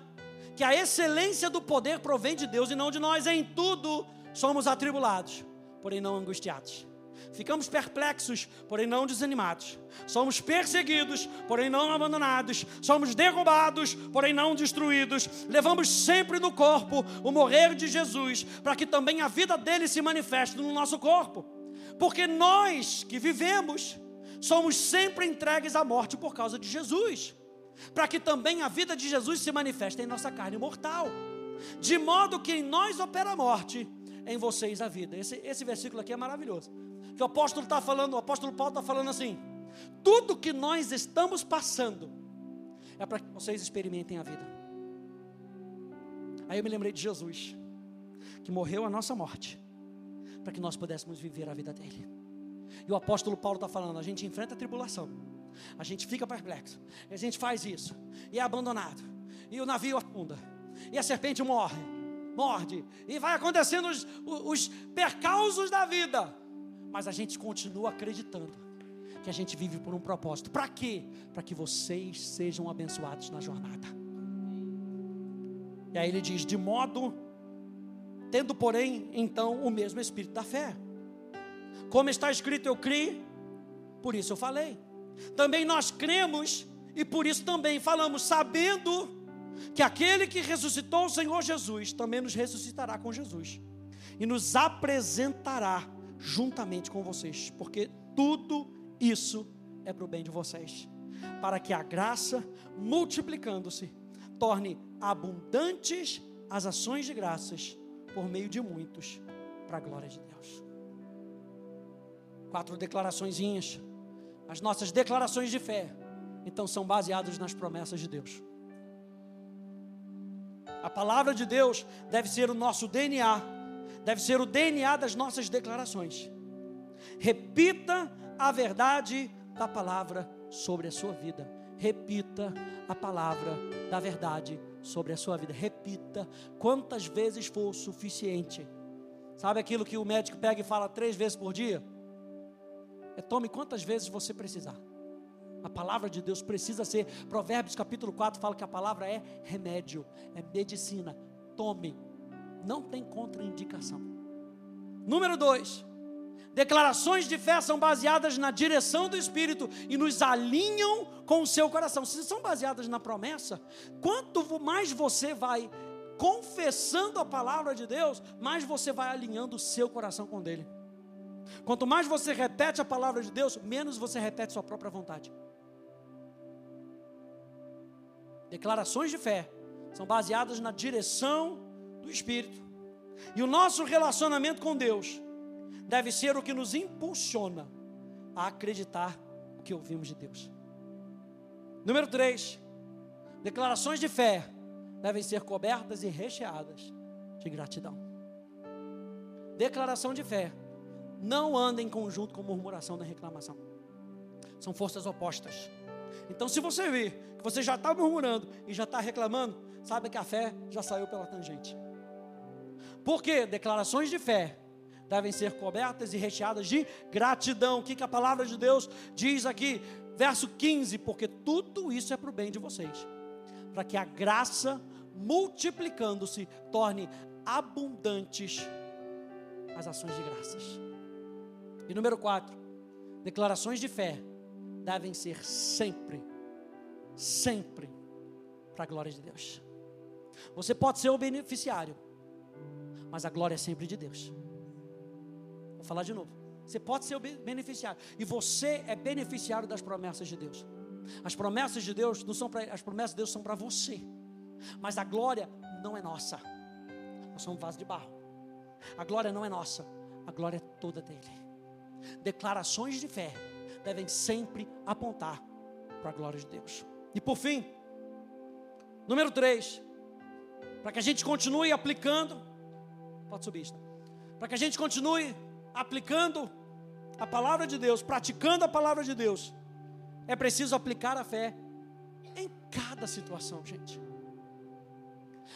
Speaker 1: que a excelência do poder provém de Deus e não de nós. Em tudo somos atribulados, porém não angustiados. Ficamos perplexos, porém não desanimados. Somos perseguidos, porém não abandonados. Somos derrubados, porém não destruídos. Levamos sempre no corpo o morrer de Jesus, para que também a vida dele se manifeste no nosso corpo. Porque nós que vivemos, somos sempre entregues à morte por causa de Jesus para que também a vida de Jesus se manifeste em nossa carne mortal, de modo que em nós opera a morte, em vocês a vida. Esse, esse versículo aqui é maravilhoso. Que o apóstolo está falando, o apóstolo Paulo está falando assim: tudo que nós estamos passando é para que vocês experimentem a vida. Aí eu me lembrei de Jesus, que morreu a nossa morte, para que nós pudéssemos viver a vida dele. E o apóstolo Paulo está falando: a gente enfrenta a tribulação a gente fica perplexo. A gente faz isso. E é abandonado. E o navio afunda. E a serpente morre. Morde. E vai acontecendo os, os percalços da vida. Mas a gente continua acreditando que a gente vive por um propósito. Para quê? Para que vocês sejam abençoados na jornada. E aí ele diz: de modo, tendo porém então o mesmo espírito da fé. Como está escrito, eu criei, por isso eu falei. Também nós cremos e por isso também falamos, sabendo que aquele que ressuscitou o Senhor Jesus também nos ressuscitará com Jesus e nos apresentará juntamente com vocês, porque tudo isso é para o bem de vocês, para que a graça, multiplicando-se, torne abundantes as ações de graças por meio de muitos, para a glória de Deus. Quatro declaraçõezinhas. As nossas declarações de fé, então, são baseadas nas promessas de Deus. A palavra de Deus deve ser o nosso DNA, deve ser o DNA das nossas declarações. Repita a verdade da palavra sobre a sua vida. Repita a palavra da verdade sobre a sua vida. Repita quantas vezes for suficiente. Sabe aquilo que o médico pega e fala três vezes por dia? É tome quantas vezes você precisar. A palavra de Deus precisa ser. Provérbios capítulo 4 fala que a palavra é remédio, é medicina. Tome. Não tem contraindicação. Número 2. Declarações de fé são baseadas na direção do Espírito e nos alinham com o seu coração. Se são baseadas na promessa, quanto mais você vai confessando a palavra de Deus, mais você vai alinhando o seu coração com dele. Quanto mais você repete a palavra de Deus, menos você repete sua própria vontade. Declarações de fé são baseadas na direção do Espírito. E o nosso relacionamento com Deus deve ser o que nos impulsiona a acreditar o que ouvimos de Deus. Número 3. Declarações de fé devem ser cobertas e recheadas de gratidão. Declaração de fé não anda em conjunto com murmuração nem reclamação. São forças opostas. Então, se você vir que você já está murmurando e já está reclamando, sabe que a fé já saiu pela tangente. Porque declarações de fé devem ser cobertas e recheadas de gratidão. O que, que a palavra de Deus diz aqui? Verso 15: Porque tudo isso é para o bem de vocês, para que a graça, multiplicando-se, torne abundantes as ações de graças. E número 4, declarações de fé devem ser sempre, sempre para a glória de Deus. Você pode ser o beneficiário, mas a glória é sempre de Deus. Vou falar de novo. Você pode ser o beneficiário. E você é beneficiário das promessas de Deus. As promessas de Deus não são para as promessas de Deus são para você. Mas a glória não é nossa. Nós somos um vaso de barro. A glória não é nossa. A glória é toda dele. Declarações de fé devem sempre apontar para a glória de Deus. E por fim, número 3, para que a gente continue aplicando, pode subir, para que a gente continue aplicando a palavra de Deus, praticando a palavra de Deus, é preciso aplicar a fé em cada situação, gente.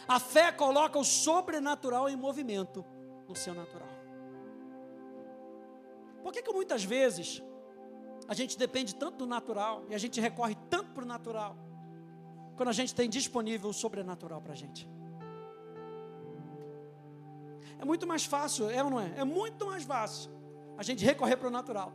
Speaker 1: A fé coloca o sobrenatural em movimento no seu natural. Por que, que muitas vezes a gente depende tanto do natural e a gente recorre tanto para o natural, quando a gente tem disponível o sobrenatural para a gente? É muito mais fácil, é ou não é? É muito mais fácil a gente recorrer para o natural.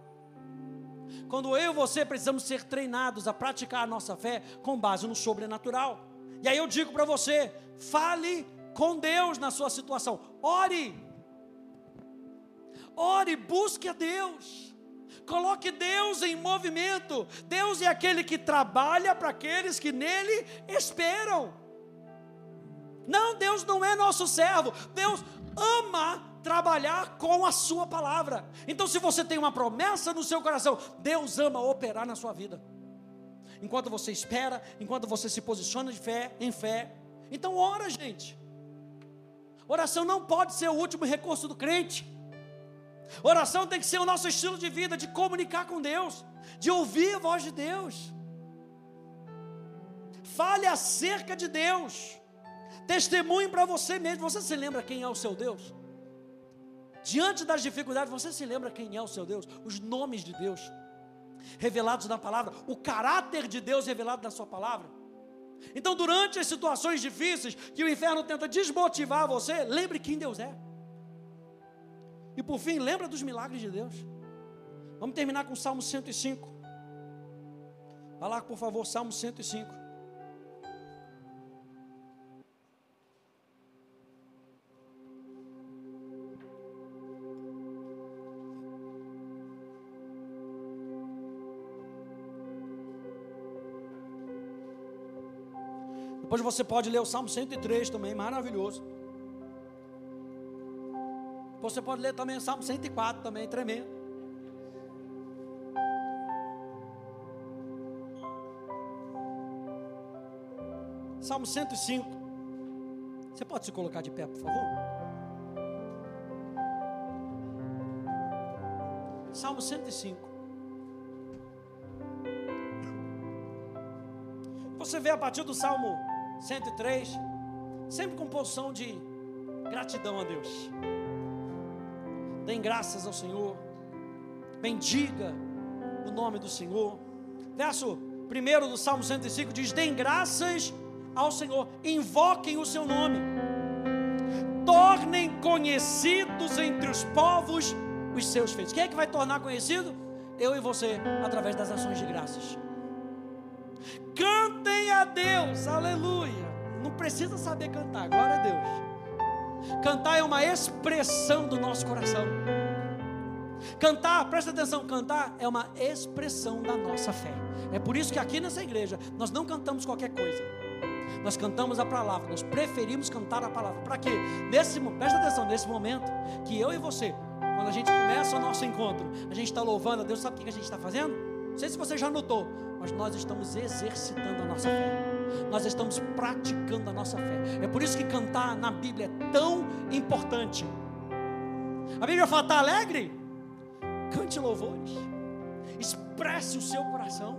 Speaker 1: Quando eu e você precisamos ser treinados a praticar a nossa fé com base no sobrenatural. E aí eu digo para você: fale com Deus na sua situação, ore, ore, busque a Deus, coloque Deus em movimento. Deus é aquele que trabalha para aqueles que nele esperam. Não, Deus não é nosso servo, Deus ama trabalhar com a sua palavra. Então, se você tem uma promessa no seu coração, Deus ama operar na sua vida. Enquanto você espera, enquanto você se posiciona de fé em fé. Então, ora, gente. Oração não pode ser o último recurso do crente. Oração tem que ser o nosso estilo de vida, de comunicar com Deus, de ouvir a voz de Deus. Fale acerca de Deus. Testemunhe para você mesmo. Você se lembra quem é o seu Deus? Diante das dificuldades, você se lembra quem é o seu Deus? Os nomes de Deus revelados na palavra, o caráter de Deus revelado na sua palavra. Então, durante as situações difíceis que o inferno tenta desmotivar você, lembre quem Deus é. E por fim, lembra dos milagres de Deus. Vamos terminar com o Salmo 105. Vá lá, por favor, Salmo 105. Depois você pode ler o Salmo 103 também, maravilhoso. Você pode ler também o Salmo 104 também, tremendo. Salmo 105. Você pode se colocar de pé, por favor? Salmo 105. Você vê a partir do Salmo 103, sempre com posição de gratidão a Deus. Dêem graças ao Senhor, bendiga o nome do Senhor. Verso 1 do Salmo 105 diz: Dêem graças ao Senhor, invoquem o seu nome, tornem conhecidos entre os povos os seus feitos. Quem é que vai tornar conhecido? Eu e você, através das ações de graças. Cantem a Deus, aleluia. Não precisa saber cantar, glória a Deus. Cantar é uma expressão do nosso coração. Cantar, presta atenção, cantar é uma expressão da nossa fé. É por isso que aqui nessa igreja nós não cantamos qualquer coisa. Nós cantamos a palavra, nós preferimos cantar a palavra. Para quê? Nesse, presta atenção, nesse momento que eu e você, quando a gente começa o nosso encontro, a gente está louvando a Deus, sabe o que a gente está fazendo? Não sei se você já notou, mas nós estamos exercitando a nossa fé. Nós estamos praticando a nossa fé. É por isso que cantar na Bíblia é tão importante. A Bíblia fala: está alegre? Cante louvores, expresse o seu coração.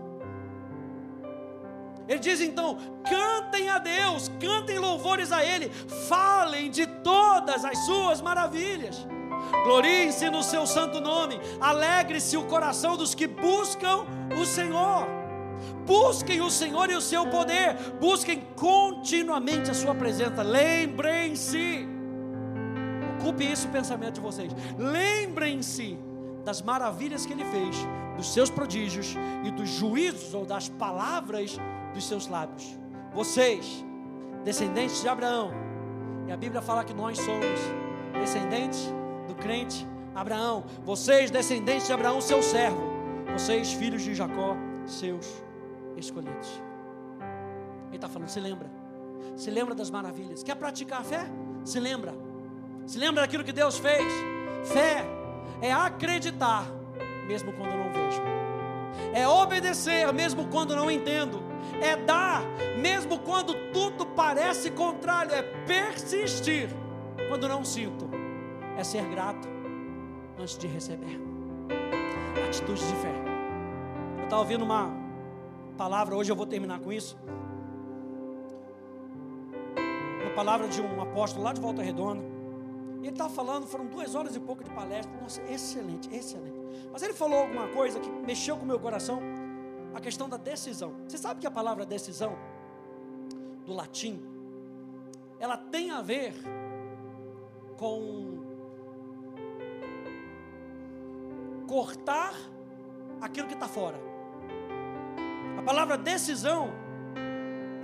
Speaker 1: Ele diz então: cantem a Deus, cantem louvores a Ele, falem de todas as suas maravilhas. Gloriem-se no seu santo nome, alegre-se o coração dos que buscam o Senhor. Busquem o Senhor e o seu poder, busquem continuamente a sua presença. Lembrem-se, ocupe isso o pensamento de vocês. Lembrem-se das maravilhas que ele fez, dos seus prodígios e dos juízos ou das palavras dos seus lábios. Vocês, descendentes de Abraão, e a Bíblia fala que nós somos descendentes do crente Abraão. Vocês, descendentes de Abraão, seu servo. Vocês, filhos de Jacó, seus escolhidos. Ele está falando, se lembra. Se lembra das maravilhas. Quer praticar a fé? Se lembra. Se lembra daquilo que Deus fez. Fé é acreditar, mesmo quando não vejo. É obedecer, mesmo quando não entendo é dar, mesmo quando tudo parece contrário, é persistir quando não sinto, é ser grato antes de receber. Atitude de fé. Eu estava ouvindo uma palavra, hoje eu vou terminar com isso. Uma palavra de um apóstolo lá de Volta Redonda. Ele estava falando, foram duas horas e pouco de palestra. Nossa, excelente, excelente. Mas ele falou alguma coisa que mexeu com o meu coração a questão da decisão. Você sabe que a palavra decisão, do latim, ela tem a ver com cortar aquilo que está fora. A palavra decisão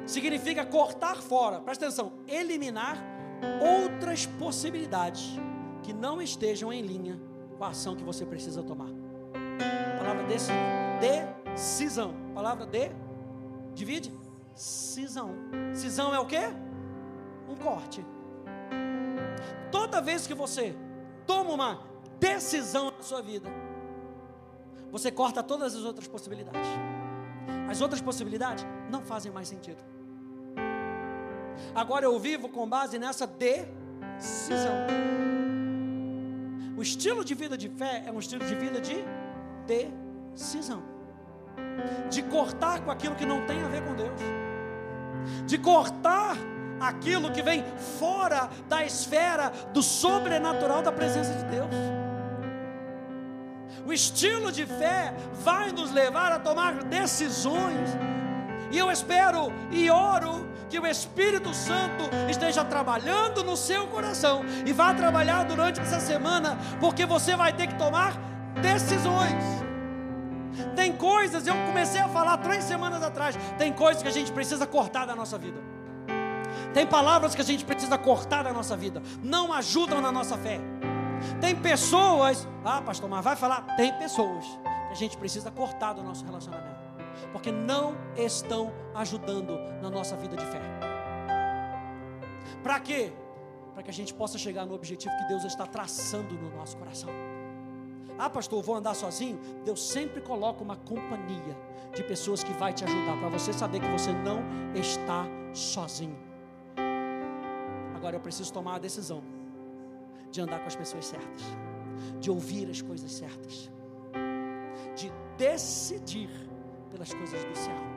Speaker 1: significa cortar fora, presta atenção, eliminar outras possibilidades que não estejam em linha com a ação que você precisa tomar. A palavra decisão, Cisão. Palavra de divide? Cisão. Cisão é o que? Um corte. Toda vez que você toma uma decisão na sua vida, você corta todas as outras possibilidades. As outras possibilidades não fazem mais sentido. Agora eu vivo com base nessa decisão. O estilo de vida de fé é um estilo de vida de decisão de cortar com aquilo que não tem a ver com Deus, de cortar aquilo que vem fora da esfera do sobrenatural da presença de Deus. O estilo de fé vai nos levar a tomar decisões, e eu espero e oro que o Espírito Santo esteja trabalhando no seu coração e vá trabalhar durante essa semana, porque você vai ter que tomar decisões. Tem coisas, eu comecei a falar três semanas atrás, tem coisas que a gente precisa cortar da nossa vida. Tem palavras que a gente precisa cortar da nossa vida, não ajudam na nossa fé. Tem pessoas, ah, pastor, mas vai falar, tem pessoas que a gente precisa cortar do nosso relacionamento, porque não estão ajudando na nossa vida de fé. Para quê? Para que a gente possa chegar no objetivo que Deus está traçando no nosso coração. Ah, pastor, vou andar sozinho? Deus sempre coloca uma companhia de pessoas que vai te ajudar para você saber que você não está sozinho. Agora eu preciso tomar a decisão de andar com as pessoas certas, de ouvir as coisas certas, de decidir pelas coisas do céu.